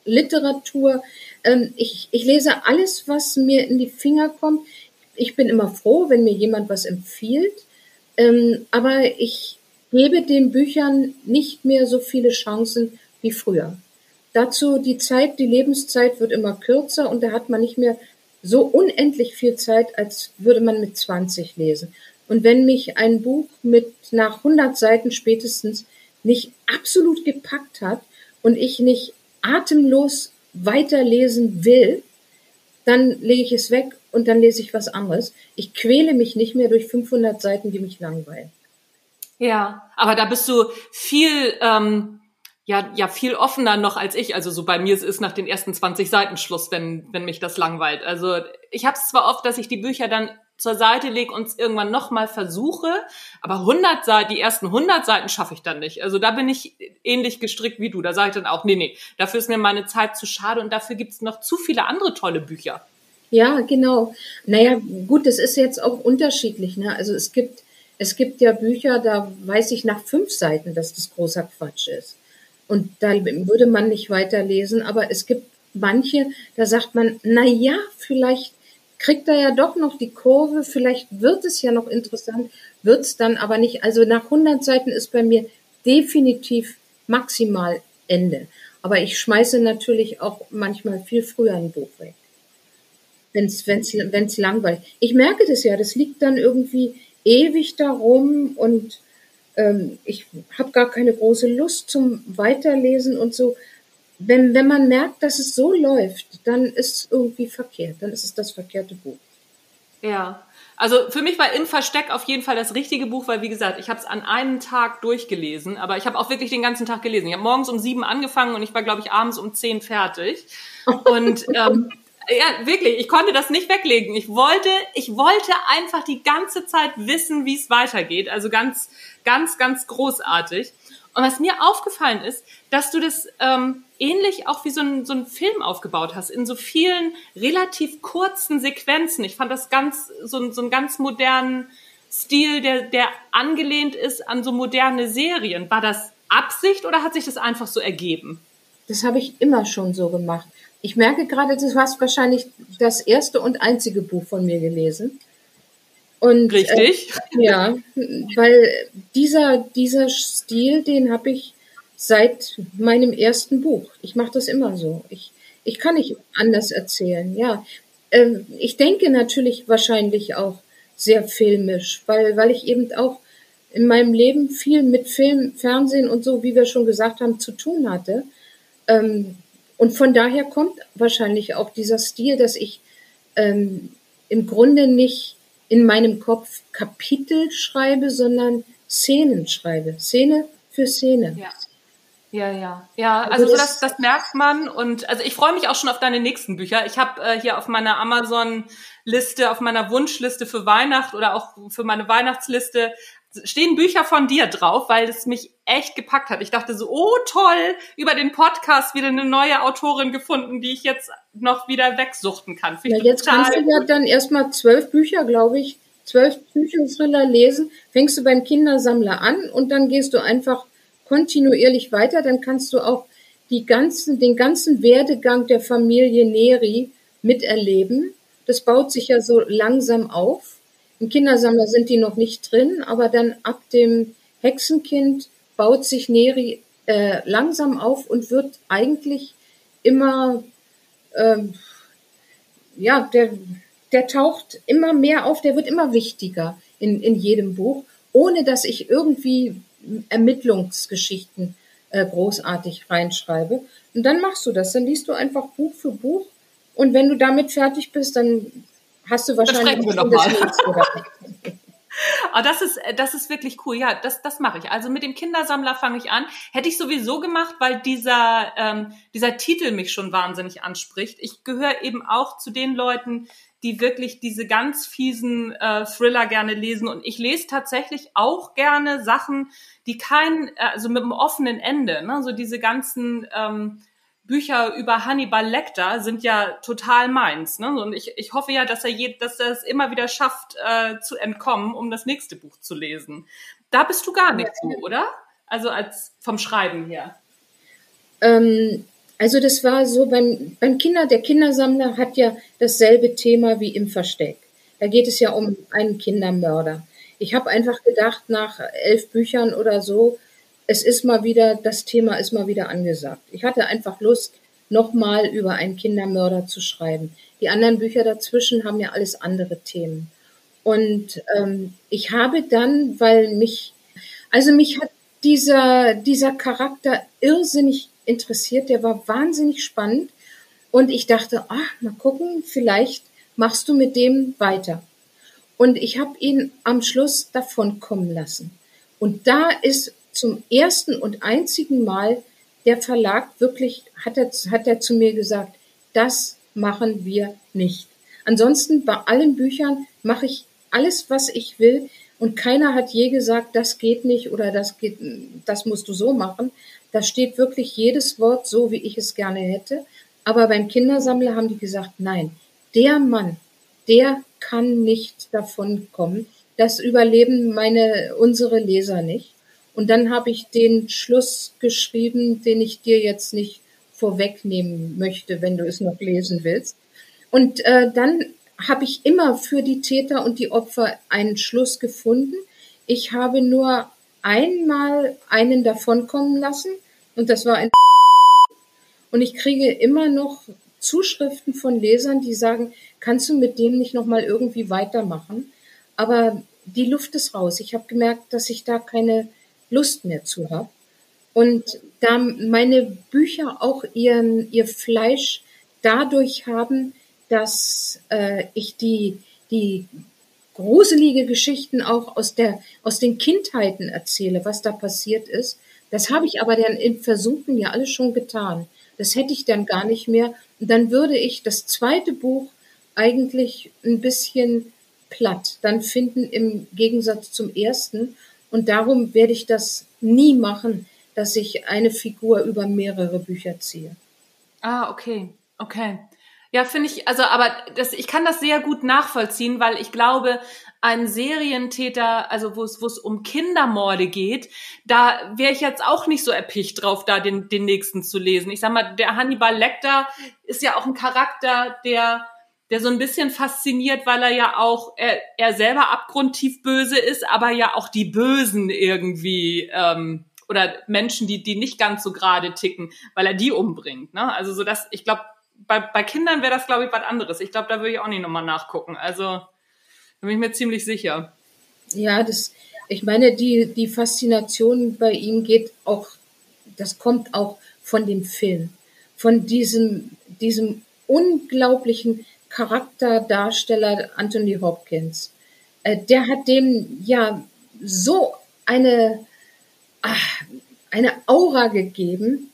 Literatur. Ähm, ich, ich lese alles, was mir in die Finger kommt. Ich bin immer froh, wenn mir jemand was empfiehlt. Ähm, aber ich gebe den Büchern nicht mehr so viele Chancen wie früher. Dazu die Zeit, die Lebenszeit wird immer kürzer und da hat man nicht mehr so unendlich viel Zeit, als würde man mit 20 lesen. Und wenn mich ein Buch mit nach 100 Seiten spätestens nicht absolut gepackt hat, und ich nicht atemlos weiterlesen will, dann lege ich es weg und dann lese ich was anderes. Ich quäle mich nicht mehr durch 500 Seiten, die mich langweilen. Ja, aber da bist du viel, ähm, ja, ja, viel offener noch als ich. Also so bei mir ist nach den ersten 20 Seiten Schluss, wenn, wenn mich das langweilt. Also ich habe es zwar oft, dass ich die Bücher dann zur Seite lege und es irgendwann nochmal versuche. Aber 100 Seiten, die ersten 100 Seiten schaffe ich dann nicht. Also da bin ich ähnlich gestrickt wie du. Da sage ich dann auch, nee, nee, dafür ist mir meine Zeit zu schade und dafür gibt es noch zu viele andere tolle Bücher. Ja, genau. Naja, gut, das ist jetzt auch unterschiedlich. Ne? Also es gibt, es gibt ja Bücher, da weiß ich nach fünf Seiten, dass das großer Quatsch ist. Und da würde man nicht weiterlesen. Aber es gibt manche, da sagt man, na ja, vielleicht kriegt er ja doch noch die Kurve, vielleicht wird es ja noch interessant, wird es dann aber nicht. Also nach 100 Seiten ist bei mir definitiv maximal Ende. Aber ich schmeiße natürlich auch manchmal viel früher ein Buch weg, wenn es wenn's, wenn's langweilig. Ich merke das ja, das liegt dann irgendwie ewig darum und ähm, ich habe gar keine große Lust zum Weiterlesen und so wenn, wenn man merkt, dass es so läuft, dann ist es irgendwie verkehrt. Dann ist es das verkehrte Buch. Ja. Also für mich war Im Versteck auf jeden Fall das richtige Buch, weil wie gesagt, ich habe es an einem Tag durchgelesen, aber ich habe auch wirklich den ganzen Tag gelesen. Ich habe morgens um sieben angefangen und ich war, glaube ich, abends um zehn fertig. Und ähm, ja, wirklich, ich konnte das nicht weglegen. Ich wollte, ich wollte einfach die ganze Zeit wissen, wie es weitergeht. Also ganz, ganz, ganz großartig. Und was mir aufgefallen ist, dass du das ähm, ähnlich auch wie so ein, so ein Film aufgebaut hast, in so vielen relativ kurzen Sequenzen. Ich fand das ganz, so, so einen ganz modernen Stil, der, der angelehnt ist an so moderne Serien. War das Absicht oder hat sich das einfach so ergeben? Das habe ich immer schon so gemacht. Ich merke gerade, du hast wahrscheinlich das erste und einzige Buch von mir gelesen. Und, Richtig. Äh, ja, weil dieser, dieser Stil, den habe ich seit meinem ersten Buch. Ich mache das immer so. Ich, ich kann nicht anders erzählen. Ja, ähm, ich denke natürlich wahrscheinlich auch sehr filmisch, weil, weil ich eben auch in meinem Leben viel mit Film, Fernsehen und so, wie wir schon gesagt haben, zu tun hatte. Ähm, und von daher kommt wahrscheinlich auch dieser Stil, dass ich ähm, im Grunde nicht in meinem Kopf Kapitel schreibe, sondern Szenen schreibe. Szene für Szene. Ja. Ja, ja, ja. Also, also das, das, merkt man und also ich freue mich auch schon auf deine nächsten Bücher. Ich habe äh, hier auf meiner Amazon-Liste, auf meiner Wunschliste für Weihnacht oder auch für meine Weihnachtsliste stehen Bücher von dir drauf, weil es mich echt gepackt hat. Ich dachte so, oh toll, über den Podcast wieder eine neue Autorin gefunden, die ich jetzt noch wieder wegsuchten kann. ja, jetzt kannst du ja dann erstmal zwölf Bücher, glaube ich, zwölf Bücherthriller lesen. Fängst du beim Kindersammler an und dann gehst du einfach kontinuierlich weiter. Dann kannst du auch die ganzen, den ganzen Werdegang der Familie Neri miterleben. Das baut sich ja so langsam auf. Im Kindersammler sind die noch nicht drin, aber dann ab dem Hexenkind baut sich Neri äh, langsam auf und wird eigentlich immer, ähm, ja, der, der taucht immer mehr auf, der wird immer wichtiger in, in jedem Buch, ohne dass ich irgendwie Ermittlungsgeschichten äh, großartig reinschreibe. Und dann machst du das, dann liest du einfach Buch für Buch und wenn du damit fertig bist, dann hast du wahrscheinlich das nächste. Aber das ist, das ist wirklich cool. Ja, das, das mache ich. Also mit dem Kindersammler fange ich an. Hätte ich sowieso gemacht, weil dieser, ähm, dieser Titel mich schon wahnsinnig anspricht. Ich gehöre eben auch zu den Leuten, die wirklich diese ganz fiesen äh, Thriller gerne lesen. Und ich lese tatsächlich auch gerne Sachen, die kein, äh, also mit einem offenen Ende, ne? so diese ganzen ähm, Bücher über Hannibal Lecter sind ja total meins. Ne? Und ich, ich hoffe ja, dass er, je, dass er es immer wieder schafft, äh, zu entkommen, um das nächste Buch zu lesen. Da bist du gar nicht so, oder? Also als vom Schreiben her. Ähm, also das war so beim, beim Kinder, der Kindersammler hat ja dasselbe Thema wie im Versteck. Da geht es ja um einen Kindermörder. Ich habe einfach gedacht, nach elf Büchern oder so, es ist mal wieder, das Thema ist mal wieder angesagt. Ich hatte einfach Lust, nochmal über einen Kindermörder zu schreiben. Die anderen Bücher dazwischen haben ja alles andere Themen. Und ähm, ich habe dann, weil mich, also mich hat dieser, dieser Charakter irrsinnig interessiert, der war wahnsinnig spannend. Und ich dachte, ach, mal gucken, vielleicht machst du mit dem weiter. Und ich habe ihn am Schluss davon kommen lassen. Und da ist zum ersten und einzigen Mal der Verlag wirklich, hat er, hat er zu mir gesagt, das machen wir nicht. Ansonsten bei allen Büchern mache ich alles, was ich will. Und keiner hat je gesagt, das geht nicht oder das geht, das musst du so machen. Da steht wirklich jedes Wort so, wie ich es gerne hätte. Aber beim Kindersammler haben die gesagt, nein, der Mann, der kann nicht davon kommen. Das überleben meine, unsere Leser nicht. Und dann habe ich den Schluss geschrieben, den ich dir jetzt nicht vorwegnehmen möchte, wenn du es noch lesen willst. Und äh, dann habe ich immer für die Täter und die Opfer einen Schluss gefunden. Ich habe nur einmal einen davonkommen lassen und das war ein und ich kriege immer noch Zuschriften von Lesern, die sagen, kannst du mit dem nicht noch mal irgendwie weitermachen? Aber die Luft ist raus. Ich habe gemerkt, dass ich da keine Lust mehr zu habe. Und da meine Bücher auch ihren, ihr Fleisch dadurch haben, dass äh, ich die, die gruselige Geschichten auch aus, der, aus den Kindheiten erzähle, was da passiert ist. Das habe ich aber dann im Versuchen ja alles schon getan. Das hätte ich dann gar nicht mehr. Und dann würde ich das zweite Buch eigentlich ein bisschen platt dann finden im Gegensatz zum ersten. Und darum werde ich das nie machen, dass ich eine Figur über mehrere Bücher ziehe. Ah, okay, okay. Ja, finde ich, also, aber das, ich kann das sehr gut nachvollziehen, weil ich glaube, ein Serientäter, also wo es, wo es um Kindermorde geht, da wäre ich jetzt auch nicht so erpicht drauf, da den, den nächsten zu lesen. Ich sag mal, der Hannibal Lecter ist ja auch ein Charakter, der der so ein bisschen fasziniert, weil er ja auch, er, er selber abgrundtief böse ist, aber ja auch die Bösen irgendwie, ähm, oder Menschen, die, die nicht ganz so gerade ticken, weil er die umbringt. Ne? Also so das, ich glaube, bei, bei Kindern wäre das, glaube ich, was anderes. Ich glaube, da würde ich auch nicht nochmal nachgucken. Also da bin ich mir ziemlich sicher. Ja, das, ich meine, die, die Faszination bei ihm geht auch, das kommt auch von dem Film, von diesem, diesem unglaublichen Charakterdarsteller Anthony Hopkins. Äh, der hat dem ja so eine, ach, eine Aura gegeben.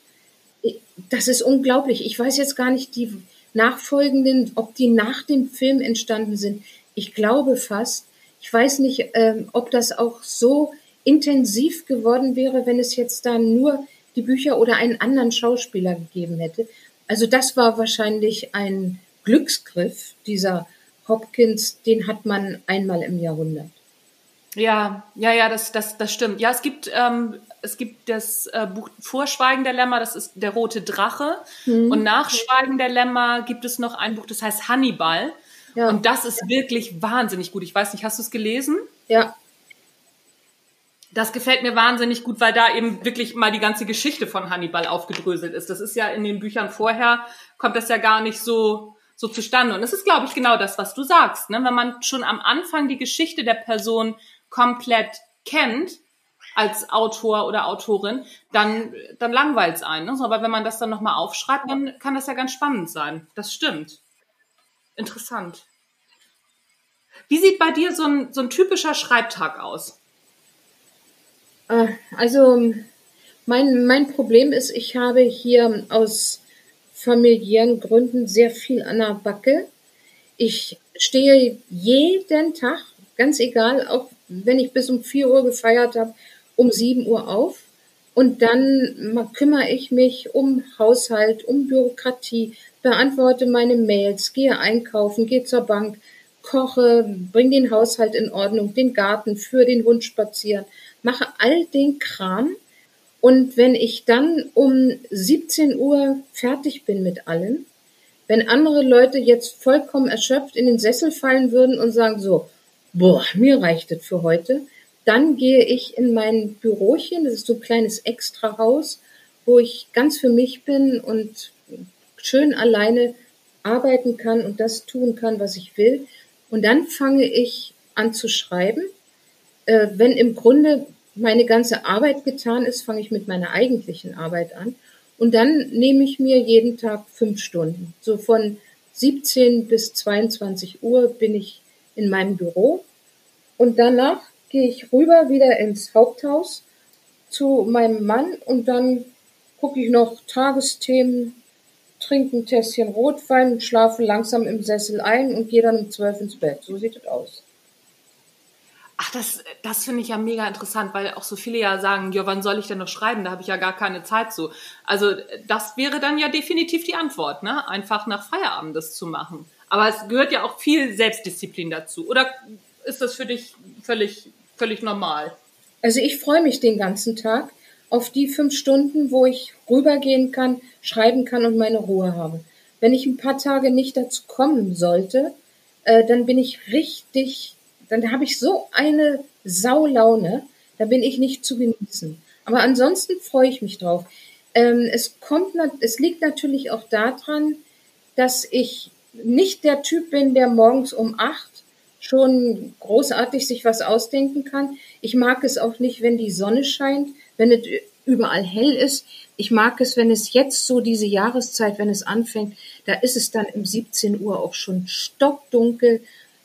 Das ist unglaublich. Ich weiß jetzt gar nicht, die nachfolgenden, ob die nach dem Film entstanden sind. Ich glaube fast. Ich weiß nicht, ähm, ob das auch so intensiv geworden wäre, wenn es jetzt da nur die Bücher oder einen anderen Schauspieler gegeben hätte. Also das war wahrscheinlich ein Glücksgriff, dieser Hopkins, den hat man einmal im Jahrhundert. Ja, ja, ja, das, das, das stimmt. Ja, es gibt, ähm, es gibt das äh, Buch Vorschweigen der Lämmer, das ist der rote Drache. Mhm. Und nach Schweigen der Lämmer gibt es noch ein Buch, das heißt Hannibal. Ja. Und das ist wirklich wahnsinnig gut. Ich weiß nicht, hast du es gelesen? Ja. Das gefällt mir wahnsinnig gut, weil da eben wirklich mal die ganze Geschichte von Hannibal aufgedröselt ist. Das ist ja in den Büchern vorher, kommt das ja gar nicht so, so zustande. Und es ist, glaube ich, genau das, was du sagst. Ne? Wenn man schon am Anfang die Geschichte der Person komplett kennt, als Autor oder Autorin, dann, dann langweilt es einen. Ne? Aber wenn man das dann nochmal aufschreibt, dann kann das ja ganz spannend sein. Das stimmt. Interessant. Wie sieht bei dir so ein, so ein typischer Schreibtag aus? Äh, also mein, mein Problem ist, ich habe hier aus familiären Gründen sehr viel an der Backe. Ich stehe jeden Tag, ganz egal, auch wenn ich bis um 4 Uhr gefeiert habe, um 7 Uhr auf. Und dann kümmere ich mich um Haushalt, um Bürokratie, beantworte meine Mails, gehe einkaufen, gehe zur Bank, koche, bringe den Haushalt in Ordnung, den Garten, für den Hund spazieren, mache all den Kram, und wenn ich dann um 17 Uhr fertig bin mit allem, wenn andere Leute jetzt vollkommen erschöpft in den Sessel fallen würden und sagen so, boah, mir reicht es für heute, dann gehe ich in mein Bürochen, das ist so ein kleines Extrahaus, wo ich ganz für mich bin und schön alleine arbeiten kann und das tun kann, was ich will. Und dann fange ich an zu schreiben. Äh, wenn im Grunde meine ganze Arbeit getan ist, fange ich mit meiner eigentlichen Arbeit an. Und dann nehme ich mir jeden Tag fünf Stunden. So von 17 bis 22 Uhr bin ich in meinem Büro. Und danach gehe ich rüber wieder ins Haupthaus zu meinem Mann und dann gucke ich noch Tagesthemen, trinke ein Tässchen Rotwein, schlafe langsam im Sessel ein und gehe dann um zwölf ins Bett. So sieht es aus. Ach, das, das finde ich ja mega interessant, weil auch so viele ja sagen, ja, wann soll ich denn noch schreiben? Da habe ich ja gar keine Zeit zu. Also das wäre dann ja definitiv die Antwort, ne? Einfach nach Feierabend das zu machen. Aber es gehört ja auch viel Selbstdisziplin dazu. Oder ist das für dich völlig, völlig normal? Also ich freue mich den ganzen Tag auf die fünf Stunden, wo ich rübergehen kann, schreiben kann und meine Ruhe habe. Wenn ich ein paar Tage nicht dazu kommen sollte, äh, dann bin ich richtig dann habe ich so eine Saulaune, da bin ich nicht zu genießen. Aber ansonsten freue ich mich drauf. Ähm, es kommt, es liegt natürlich auch daran, dass ich nicht der Typ bin, der morgens um acht schon großartig sich was ausdenken kann. Ich mag es auch nicht, wenn die Sonne scheint, wenn es überall hell ist. Ich mag es, wenn es jetzt so diese Jahreszeit, wenn es anfängt, da ist es dann um 17 Uhr auch schon stockdunkel.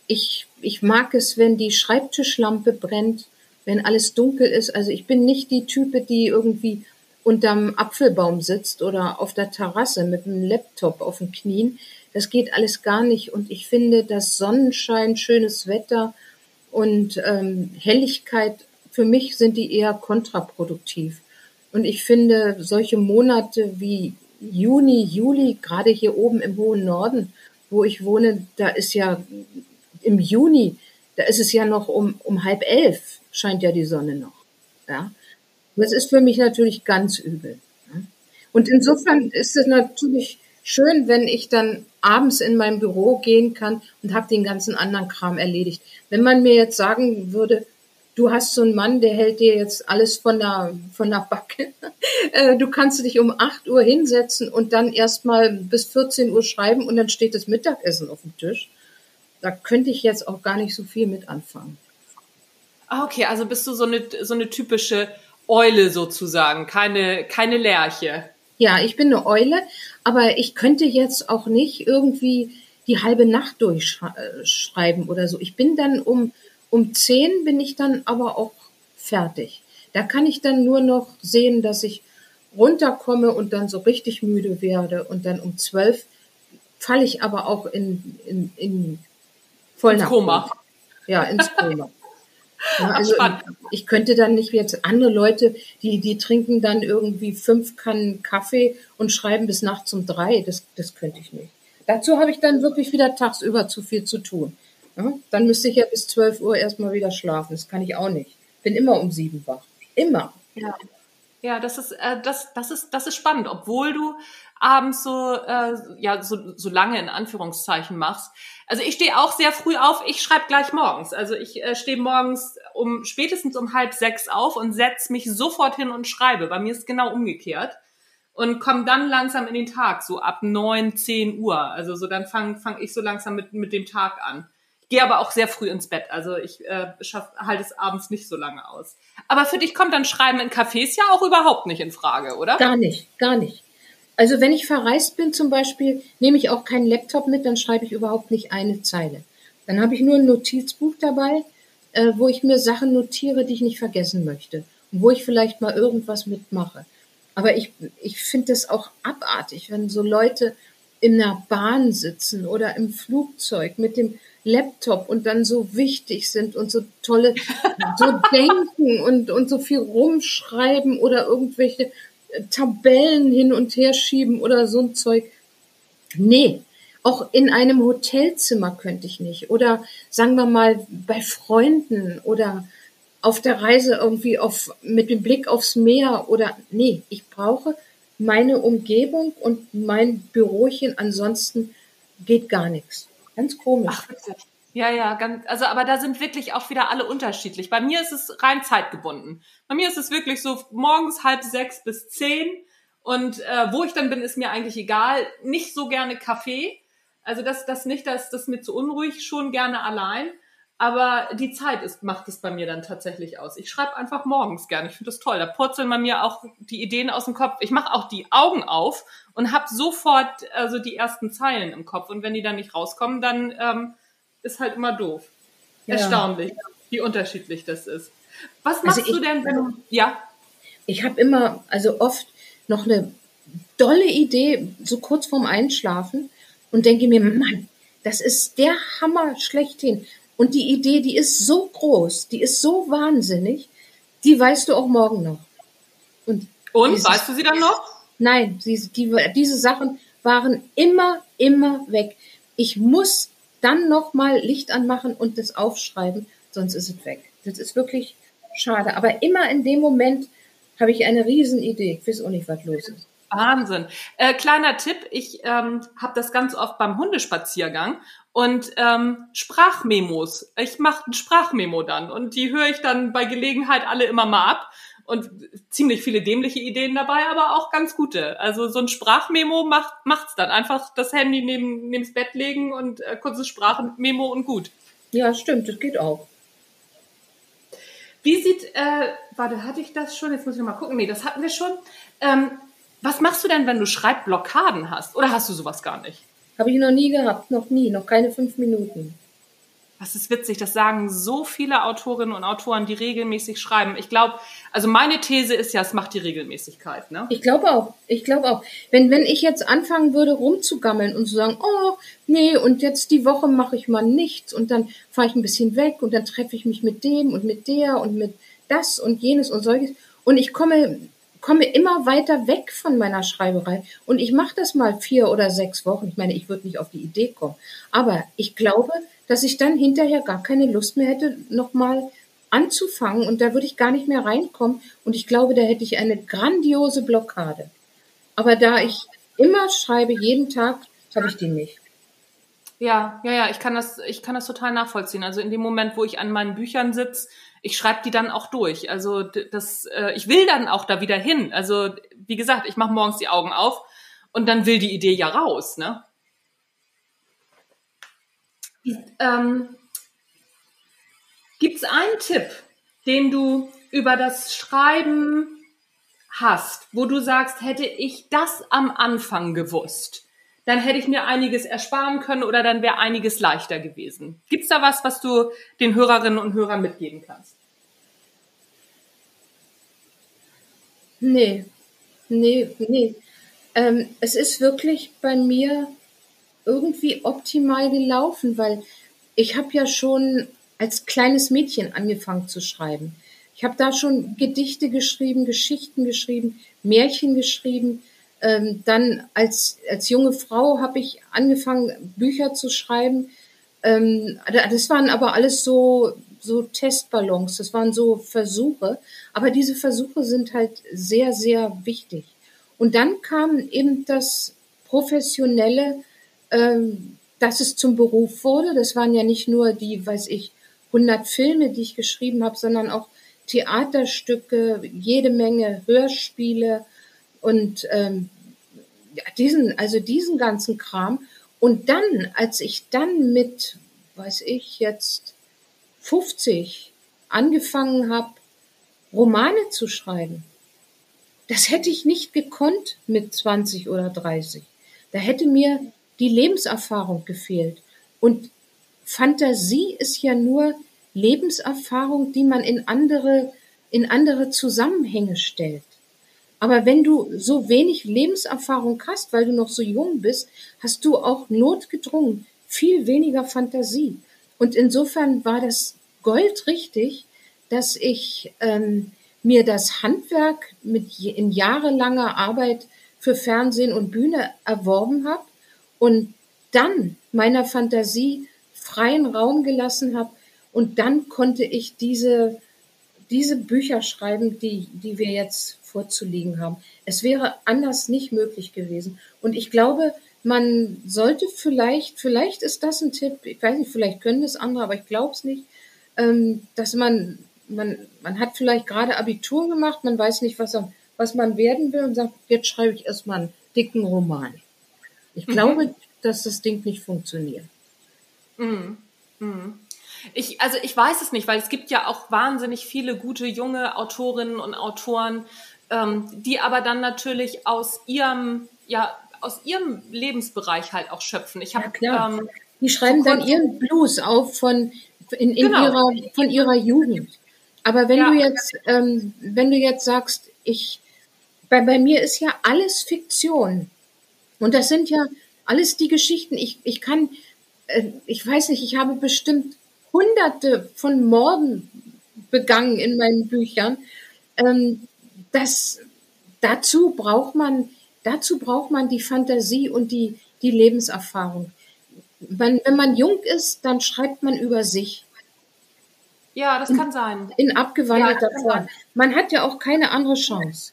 Ich ich mag es, wenn die Schreibtischlampe brennt, wenn alles dunkel ist. Also ich bin nicht die Type, die irgendwie unterm Apfelbaum sitzt oder auf der Terrasse mit einem Laptop auf den Knien. Das geht alles gar nicht. Und ich finde, dass Sonnenschein, schönes Wetter und ähm, Helligkeit, für mich sind die eher kontraproduktiv. Und ich finde, solche Monate wie Juni, Juli, gerade hier oben im hohen Norden, wo ich wohne, da ist ja im Juni, da ist es ja noch um, um halb elf, scheint ja die Sonne noch. Ja. Das ist für mich natürlich ganz übel. Und insofern ist es natürlich schön, wenn ich dann abends in mein Büro gehen kann und habe den ganzen anderen Kram erledigt. Wenn man mir jetzt sagen würde, du hast so einen Mann, der hält dir jetzt alles von der, von der Backe. Äh, du kannst dich um 8 Uhr hinsetzen und dann erstmal bis 14 Uhr schreiben und dann steht das Mittagessen auf dem Tisch. Da könnte ich jetzt auch gar nicht so viel mit anfangen. Ah, okay, also bist du so eine, so eine typische Eule sozusagen, keine, keine Lerche. Ja, ich bin eine Eule, aber ich könnte jetzt auch nicht irgendwie die halbe Nacht durchschreiben oder so. Ich bin dann um, um zehn bin ich dann aber auch fertig. Da kann ich dann nur noch sehen, dass ich runterkomme und dann so richtig müde werde und dann um zwölf falle ich aber auch in, in, in Vollnachtkoma. Ja, ins Koma. Ja, also ich könnte dann nicht wie jetzt andere Leute, die, die trinken dann irgendwie fünf Kannen Kaffee und schreiben bis nachts um drei. Das, das könnte ich nicht. Dazu habe ich dann wirklich wieder tagsüber zu viel zu tun. Ja, dann müsste ich ja bis 12 Uhr erstmal wieder schlafen. Das kann ich auch nicht. Bin immer um sieben wach. Immer. Ja. Ja, das ist, äh, das, das ist, das ist spannend, obwohl du abends so, äh, ja, so, so lange in Anführungszeichen machst. Also ich stehe auch sehr früh auf, ich schreibe gleich morgens. Also ich äh, stehe morgens um spätestens um halb sechs auf und setz mich sofort hin und schreibe. Bei mir ist genau umgekehrt. Und komme dann langsam in den Tag, so ab neun, zehn Uhr. Also so dann fange fang ich so langsam mit, mit dem Tag an. Gehe aber auch sehr früh ins Bett. Also ich äh, halte es abends nicht so lange aus. Aber für dich kommt dann Schreiben in Cafés ja auch überhaupt nicht in Frage, oder? Gar nicht, gar nicht. Also wenn ich verreist bin zum Beispiel, nehme ich auch keinen Laptop mit, dann schreibe ich überhaupt nicht eine Zeile. Dann habe ich nur ein Notizbuch dabei, äh, wo ich mir Sachen notiere, die ich nicht vergessen möchte und wo ich vielleicht mal irgendwas mitmache. Aber ich, ich finde das auch abartig, wenn so Leute in der Bahn sitzen oder im Flugzeug mit dem Laptop und dann so wichtig sind und so tolle, so denken und, und so viel rumschreiben oder irgendwelche Tabellen hin und her schieben oder so ein Zeug. Nee, auch in einem Hotelzimmer könnte ich nicht. Oder sagen wir mal bei Freunden oder auf der Reise irgendwie auf, mit dem Blick aufs Meer oder nee, ich brauche meine Umgebung und mein Bürochen, ansonsten geht gar nichts. Ganz komisch. Ach, ja, ja, ganz, also aber da sind wirklich auch wieder alle unterschiedlich. Bei mir ist es rein zeitgebunden. Bei mir ist es wirklich so morgens halb sechs bis zehn und äh, wo ich dann bin, ist mir eigentlich egal. Nicht so gerne Kaffee. Also das, das nicht, das, das ist mir zu unruhig, schon gerne allein. Aber die Zeit ist, macht es bei mir dann tatsächlich aus. Ich schreibe einfach morgens gerne. Ich finde das toll. Da purzeln bei mir auch die Ideen aus dem Kopf. Ich mache auch die Augen auf und habe sofort also die ersten Zeilen im Kopf. Und wenn die dann nicht rauskommen, dann ähm, ist halt immer doof. Ja. Erstaunlich, wie unterschiedlich das ist. Was also machst also ich, du denn, wenn du, ja? Ich habe immer, also oft noch eine dolle Idee, so kurz vorm Einschlafen und denke mir, Mann, das ist der Hammer schlechthin. Und die Idee, die ist so groß, die ist so wahnsinnig, die weißt du auch morgen noch. Und, und dieses, weißt du sie dann noch? Nein, die, die, diese Sachen waren immer, immer weg. Ich muss dann nochmal Licht anmachen und das aufschreiben, sonst ist es weg. Das ist wirklich schade. Aber immer in dem Moment habe ich eine Riesenidee. Ich weiß auch nicht, was los ist. Wahnsinn. Äh, kleiner Tipp, ich ähm, habe das ganz oft beim Hundespaziergang und ähm, Sprachmemos. Ich mache ein Sprachmemo dann und die höre ich dann bei Gelegenheit alle immer mal ab und ziemlich viele dämliche Ideen dabei, aber auch ganz gute. Also so ein Sprachmemo macht macht's dann einfach das Handy neben neben's Bett legen und äh, kurzes Sprachmemo und gut. Ja, stimmt, das geht auch. Wie sieht, äh, warte, hatte ich das schon? Jetzt muss ich mal gucken. Nee, das hatten wir schon. Ähm, was machst du denn, wenn du Schreibblockaden hast? Oder hast du sowas gar nicht? Habe ich noch nie gehabt, noch nie, noch keine fünf Minuten. Das ist witzig, das sagen so viele Autorinnen und Autoren, die regelmäßig schreiben. Ich glaube, also meine These ist ja, es macht die Regelmäßigkeit. Ne? Ich glaube auch, ich glaube auch. Wenn, wenn ich jetzt anfangen würde, rumzugammeln und zu sagen, oh, nee, und jetzt die Woche mache ich mal nichts und dann fahre ich ein bisschen weg und dann treffe ich mich mit dem und mit der und mit das und jenes und solches und ich komme komme immer weiter weg von meiner Schreiberei und ich mache das mal vier oder sechs Wochen. Ich meine, ich würde nicht auf die Idee kommen, aber ich glaube, dass ich dann hinterher gar keine Lust mehr hätte, nochmal anzufangen und da würde ich gar nicht mehr reinkommen und ich glaube, da hätte ich eine grandiose Blockade. Aber da ich immer schreibe, jeden Tag, habe ich die nicht. Ja, ja, ja, ich kann das, ich kann das total nachvollziehen. Also in dem Moment, wo ich an meinen Büchern sitze, ich schreibe die dann auch durch. Also das, äh, ich will dann auch da wieder hin. Also wie gesagt, ich mache morgens die Augen auf und dann will die Idee ja raus. Ne? Ähm, Gibt es einen Tipp, den du über das Schreiben hast, wo du sagst, hätte ich das am Anfang gewusst, dann hätte ich mir einiges ersparen können oder dann wäre einiges leichter gewesen. Gibt es da was, was du den Hörerinnen und Hörern mitgeben kannst? Nee, nee, nee. Ähm, es ist wirklich bei mir irgendwie optimal gelaufen, weil ich habe ja schon als kleines Mädchen angefangen zu schreiben. Ich habe da schon Gedichte geschrieben, Geschichten geschrieben, Märchen geschrieben. Ähm, dann als, als junge Frau habe ich angefangen, Bücher zu schreiben. Ähm, das waren aber alles so, so Testballons, das waren so Versuche. Aber diese Versuche sind halt sehr, sehr wichtig. Und dann kam eben das Professionelle, ähm, dass es zum Beruf wurde. Das waren ja nicht nur die, weiß ich, 100 Filme, die ich geschrieben habe, sondern auch Theaterstücke, jede Menge Hörspiele und ähm, diesen, also diesen ganzen Kram. Und dann, als ich dann mit, weiß ich jetzt, 50 angefangen habe, Romane zu schreiben, das hätte ich nicht gekonnt mit 20 oder 30. Da hätte mir die Lebenserfahrung gefehlt. Und Fantasie ist ja nur Lebenserfahrung, die man in andere, in andere Zusammenhänge stellt. Aber wenn du so wenig Lebenserfahrung hast, weil du noch so jung bist, hast du auch notgedrungen viel weniger Fantasie. Und insofern war das Gold richtig, dass ich ähm, mir das Handwerk mit in jahrelanger Arbeit für Fernsehen und Bühne erworben habe und dann meiner Fantasie freien Raum gelassen habe und dann konnte ich diese, diese Bücher schreiben, die, die wir jetzt vorzulegen haben. Es wäre anders nicht möglich gewesen. Und ich glaube, man sollte vielleicht, vielleicht ist das ein Tipp, ich weiß nicht, vielleicht können es andere, aber ich glaube es nicht, ähm, dass man, man, man hat vielleicht gerade Abitur gemacht, man weiß nicht, was, was man werden will und sagt, jetzt schreibe ich erstmal einen dicken Roman. Ich mhm. glaube, dass das Ding nicht funktioniert. Mhm. Mhm. Ich, also ich weiß es nicht, weil es gibt ja auch wahnsinnig viele gute junge Autorinnen und Autoren, ähm, die aber dann natürlich aus ihrem, ja, aus ihrem Lebensbereich halt auch schöpfen. Ich habe ja, ähm, die schreiben dann ihren Blues auf von in, in genau. ihrer von ihrer Jugend. Aber wenn ja. du jetzt ähm, wenn du jetzt sagst, ich bei, bei mir ist ja alles Fiktion und das sind ja alles die Geschichten. Ich ich kann äh, ich weiß nicht, ich habe bestimmt hunderte von Morden begangen in meinen Büchern. Ähm, das, dazu braucht man, dazu braucht man die Fantasie und die, die Lebenserfahrung. Wenn, wenn man jung ist, dann schreibt man über sich. Ja, das kann sein. In abgewandelter ja, Form. Man hat ja auch keine andere Chance.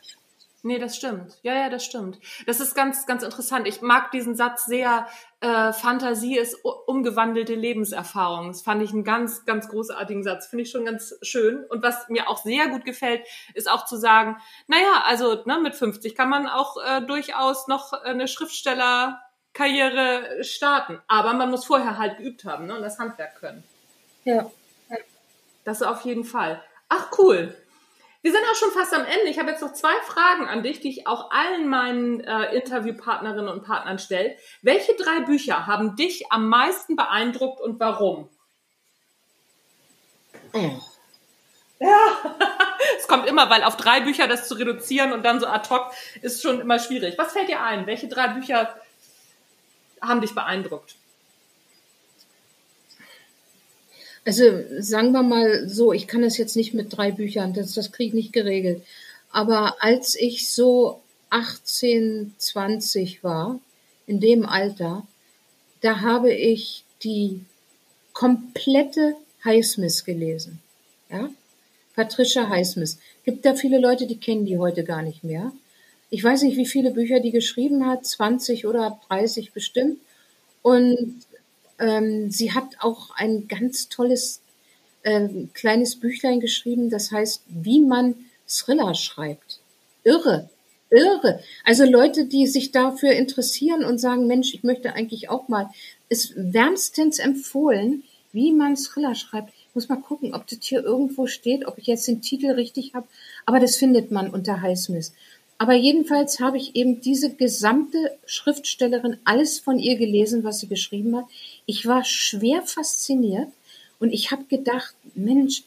Nee, das stimmt. Ja, ja, das stimmt. Das ist ganz, ganz interessant. Ich mag diesen Satz sehr. Äh, Fantasie ist umgewandelte Lebenserfahrung. Das fand ich einen ganz, ganz großartigen Satz. Finde ich schon ganz schön. Und was mir auch sehr gut gefällt, ist auch zu sagen, naja, also ne, mit 50 kann man auch äh, durchaus noch eine Schriftstellerkarriere starten. Aber man muss vorher halt geübt haben ne, und das Handwerk können. Ja. Das auf jeden Fall. Ach, cool. Wir sind auch schon fast am Ende. Ich habe jetzt noch zwei Fragen an dich, die ich auch allen meinen äh, Interviewpartnerinnen und Partnern stelle. Welche drei Bücher haben dich am meisten beeindruckt und warum? Oh. Ja, es kommt immer, weil auf drei Bücher das zu reduzieren und dann so ad hoc ist schon immer schwierig. Was fällt dir ein? Welche drei Bücher haben dich beeindruckt? Also sagen wir mal so, ich kann das jetzt nicht mit drei Büchern, das, das kriege ich nicht geregelt. Aber als ich so 18, 20 war, in dem Alter, da habe ich die komplette Highsmith gelesen. Ja? Patricia Highsmith. Gibt da viele Leute, die kennen die heute gar nicht mehr. Ich weiß nicht, wie viele Bücher die geschrieben hat, 20 oder 30 bestimmt. Und ähm, sie hat auch ein ganz tolles äh, ein kleines Büchlein geschrieben, das heißt, wie man Thriller schreibt. Irre, irre. Also Leute, die sich dafür interessieren und sagen, Mensch, ich möchte eigentlich auch mal, ist wärmstens empfohlen, wie man Thriller schreibt. Ich muss mal gucken, ob das hier irgendwo steht, ob ich jetzt den Titel richtig habe. Aber das findet man unter Highsmith. Aber jedenfalls habe ich eben diese gesamte Schriftstellerin alles von ihr gelesen, was sie geschrieben hat. Ich war schwer fasziniert und ich habe gedacht, Mensch,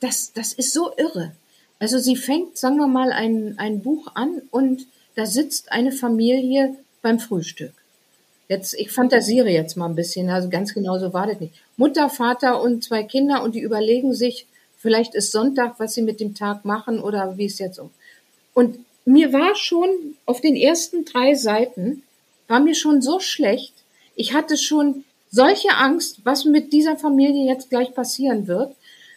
das, das ist so irre. Also sie fängt, sagen wir mal, ein, ein Buch an und da sitzt eine Familie beim Frühstück. Jetzt, ich fantasiere jetzt mal ein bisschen, also ganz genau so war das nicht. Mutter, Vater und zwei Kinder und die überlegen sich, vielleicht ist Sonntag, was sie mit dem Tag machen oder wie es jetzt um. Und mir war schon auf den ersten drei Seiten, war mir schon so schlecht. Ich hatte schon solche Angst, was mit dieser Familie jetzt gleich passieren wird.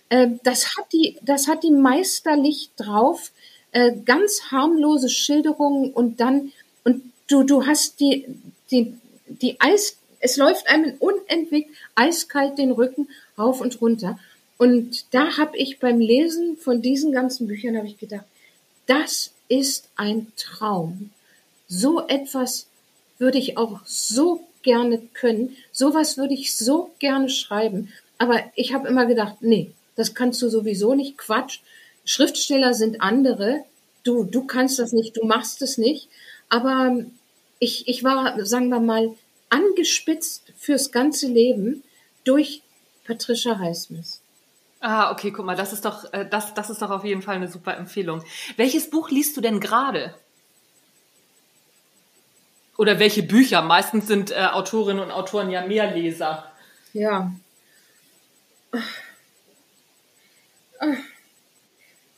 Äh, das hat die, das hat die meisterlich drauf. Äh, ganz harmlose Schilderungen und dann, und du, du hast die, die, die Eis, es läuft einem unentwegt eiskalt den Rücken rauf und runter. Und da habe ich beim Lesen von diesen ganzen Büchern habe ich gedacht, das ist ein Traum. So etwas würde ich auch so gerne können. Sowas würde ich so gerne schreiben. Aber ich habe immer gedacht, nee, das kannst du sowieso nicht. Quatsch. Schriftsteller sind andere. Du, du kannst das nicht, du machst es nicht. Aber ich, ich war, sagen wir mal, angespitzt fürs ganze Leben durch Patricia Highsmith. Ah, okay, guck mal, das ist doch, äh, das, das ist doch auf jeden Fall eine super Empfehlung. Welches Buch liest du denn gerade? Oder welche Bücher? Meistens sind äh, Autorinnen und Autoren ja mehr Leser. Ja.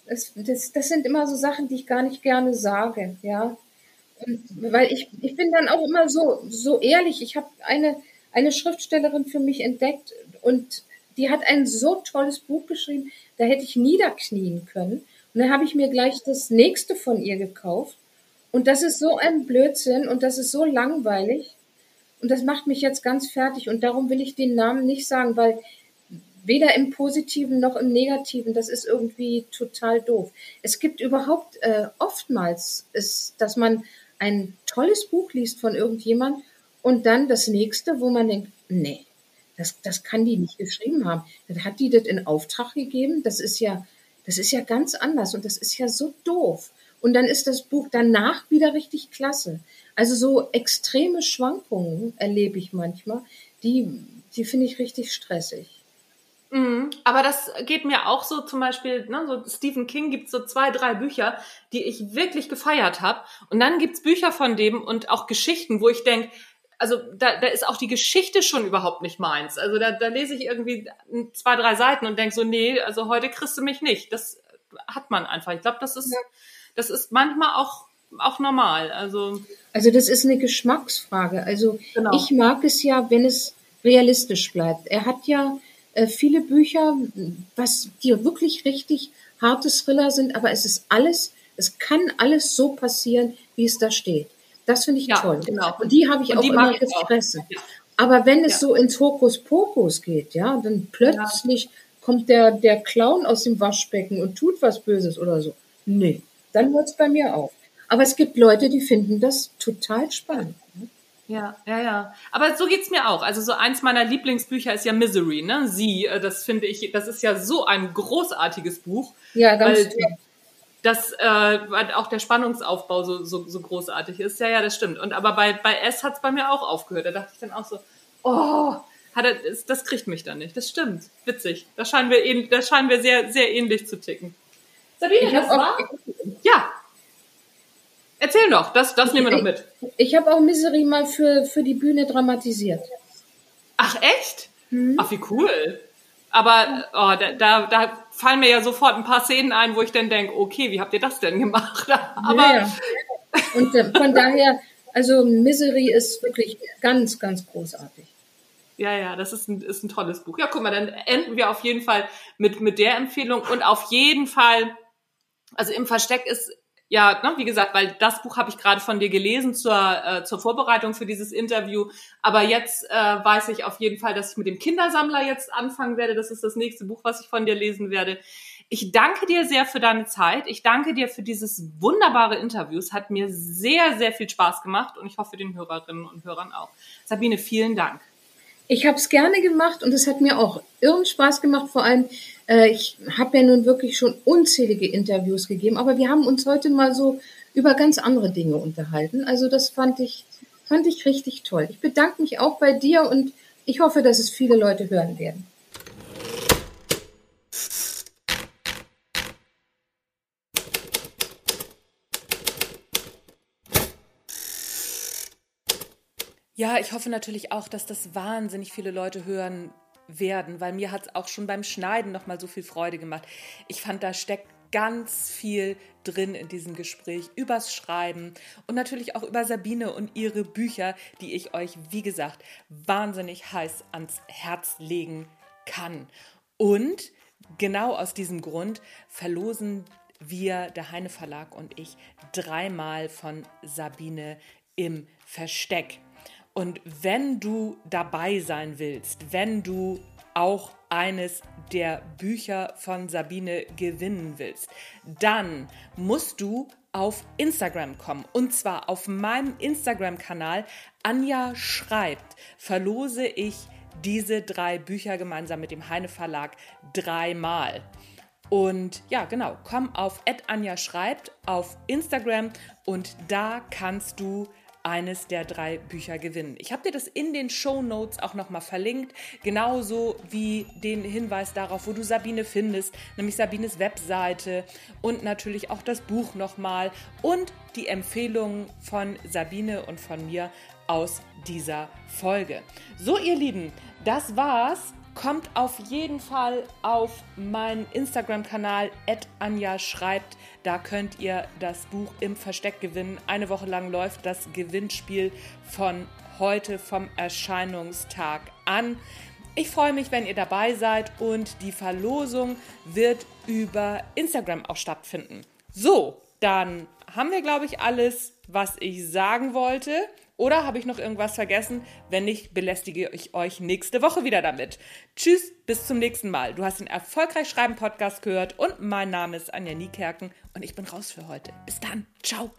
Das, das, das sind immer so Sachen, die ich gar nicht gerne sage, ja. Und, weil ich, ich bin dann auch immer so, so ehrlich. Ich habe eine, eine Schriftstellerin für mich entdeckt und die hat ein so tolles Buch geschrieben, da hätte ich niederknien können. Und dann habe ich mir gleich das nächste von ihr gekauft. Und das ist so ein Blödsinn und das ist so langweilig. Und das macht mich jetzt ganz fertig. Und darum will ich den Namen nicht sagen, weil weder im Positiven noch im Negativen, das ist irgendwie total doof. Es gibt überhaupt äh, oftmals, ist, dass man ein tolles Buch liest von irgendjemand und dann das nächste, wo man denkt, nee, das, das kann die nicht geschrieben haben. Dann hat die das in Auftrag gegeben. Das ist ja, das ist ja ganz anders und das ist ja so doof. Und dann ist das Buch danach wieder richtig klasse. Also so extreme Schwankungen erlebe ich manchmal, die, die finde ich richtig stressig. Mhm, aber das geht mir auch so zum Beispiel, ne, so Stephen King gibt so zwei, drei Bücher, die ich wirklich gefeiert habe. Und dann gibt's Bücher von dem und auch Geschichten, wo ich denk also da, da ist auch die Geschichte schon überhaupt nicht meins. Also da, da lese ich irgendwie zwei, drei Seiten und denk so, nee, also heute kriegst du mich nicht. Das hat man einfach. Ich glaube, das ist, ja. Das ist manchmal auch, auch normal. Also, also das ist eine Geschmacksfrage. Also genau. ich mag es ja, wenn es realistisch bleibt. Er hat ja äh, viele Bücher, was die wirklich richtig harte Thriller sind, aber es ist alles, es kann alles so passieren, wie es da steht. Das finde ich ja, toll. Genau. Und die habe ich und auch immer gefressen. Ja. Aber wenn es ja. so ins Hokuspokus geht, ja, dann plötzlich kommt der, der Clown aus dem Waschbecken und tut was Böses oder so. Nee, dann hört es bei mir auf. Aber es gibt Leute, die finden das total spannend. Ne? Ja, ja, ja. Aber so geht's mir auch. Also so eins meiner Lieblingsbücher ist ja Misery, ne? Sie, äh, das finde ich, das ist ja so ein großartiges Buch. Ja, ganz weil, toll dass äh, auch der Spannungsaufbau so, so, so großartig ist. Ja, ja, das stimmt. Und aber bei, bei S hat es bei mir auch aufgehört. Da dachte ich dann auch so, oh, hat er, das, das kriegt mich dann nicht. Das stimmt. Witzig. Da scheinen wir, da scheinen wir sehr, sehr ähnlich zu ticken. Sabine, das war? Ja. Erzähl doch, das, das nehmen wir noch mit. Ich, ich habe auch Misery mal für, für die Bühne dramatisiert. Ach, echt? Mhm. Ach, wie cool. Aber oh, da, da, da fallen mir ja sofort ein paar Szenen ein, wo ich dann denke, okay, wie habt ihr das denn gemacht? Aber ja, und äh, von daher, also Misery ist wirklich ganz, ganz großartig. Ja, ja, das ist ein, ist ein tolles Buch. Ja, guck mal, dann enden wir auf jeden Fall mit, mit der Empfehlung und auf jeden Fall, also im Versteck ist ja, ne, wie gesagt, weil das Buch habe ich gerade von dir gelesen zur, äh, zur Vorbereitung für dieses Interview. Aber jetzt äh, weiß ich auf jeden Fall, dass ich mit dem Kindersammler jetzt anfangen werde. Das ist das nächste Buch, was ich von dir lesen werde. Ich danke dir sehr für deine Zeit. Ich danke dir für dieses wunderbare Interview. Es hat mir sehr, sehr viel Spaß gemacht und ich hoffe den Hörerinnen und Hörern auch. Sabine, vielen Dank. Ich habe es gerne gemacht und es hat mir auch irren Spaß gemacht. Vor allem, ich habe ja nun wirklich schon unzählige Interviews gegeben, aber wir haben uns heute mal so über ganz andere Dinge unterhalten. Also das fand ich, fand ich richtig toll. Ich bedanke mich auch bei dir und ich hoffe, dass es viele Leute hören werden. Ja, ich hoffe natürlich auch, dass das wahnsinnig viele Leute hören werden, weil mir hat es auch schon beim Schneiden noch mal so viel Freude gemacht. Ich fand, da steckt ganz viel drin in diesem Gespräch übers Schreiben und natürlich auch über Sabine und ihre Bücher, die ich euch, wie gesagt, wahnsinnig heiß ans Herz legen kann. Und genau aus diesem Grund verlosen wir, der Heine Verlag und ich, dreimal von Sabine im Versteck. Und wenn du dabei sein willst, wenn du auch eines der Bücher von Sabine gewinnen willst, dann musst du auf Instagram kommen. Und zwar auf meinem Instagram-Kanal Anja schreibt, verlose ich diese drei Bücher gemeinsam mit dem Heine Verlag dreimal. Und ja, genau, komm auf Anja schreibt auf Instagram und da kannst du eines der drei Bücher gewinnen. Ich habe dir das in den Show Notes auch nochmal verlinkt, genauso wie den Hinweis darauf, wo du Sabine findest, nämlich Sabines Webseite und natürlich auch das Buch nochmal und die Empfehlungen von Sabine und von mir aus dieser Folge. So, ihr Lieben, das war's Kommt auf jeden Fall auf meinen Instagram-Kanal Anja schreibt. Da könnt ihr das Buch im Versteck gewinnen. Eine Woche lang läuft das Gewinnspiel von heute vom Erscheinungstag an. Ich freue mich, wenn ihr dabei seid und die Verlosung wird über Instagram auch stattfinden. So, dann haben wir, glaube ich, alles, was ich sagen wollte. Oder habe ich noch irgendwas vergessen? Wenn nicht, belästige ich euch nächste Woche wieder damit. Tschüss, bis zum nächsten Mal. Du hast den Erfolgreich Schreiben Podcast gehört und mein Name ist Anja Niekerken und ich bin raus für heute. Bis dann. Ciao.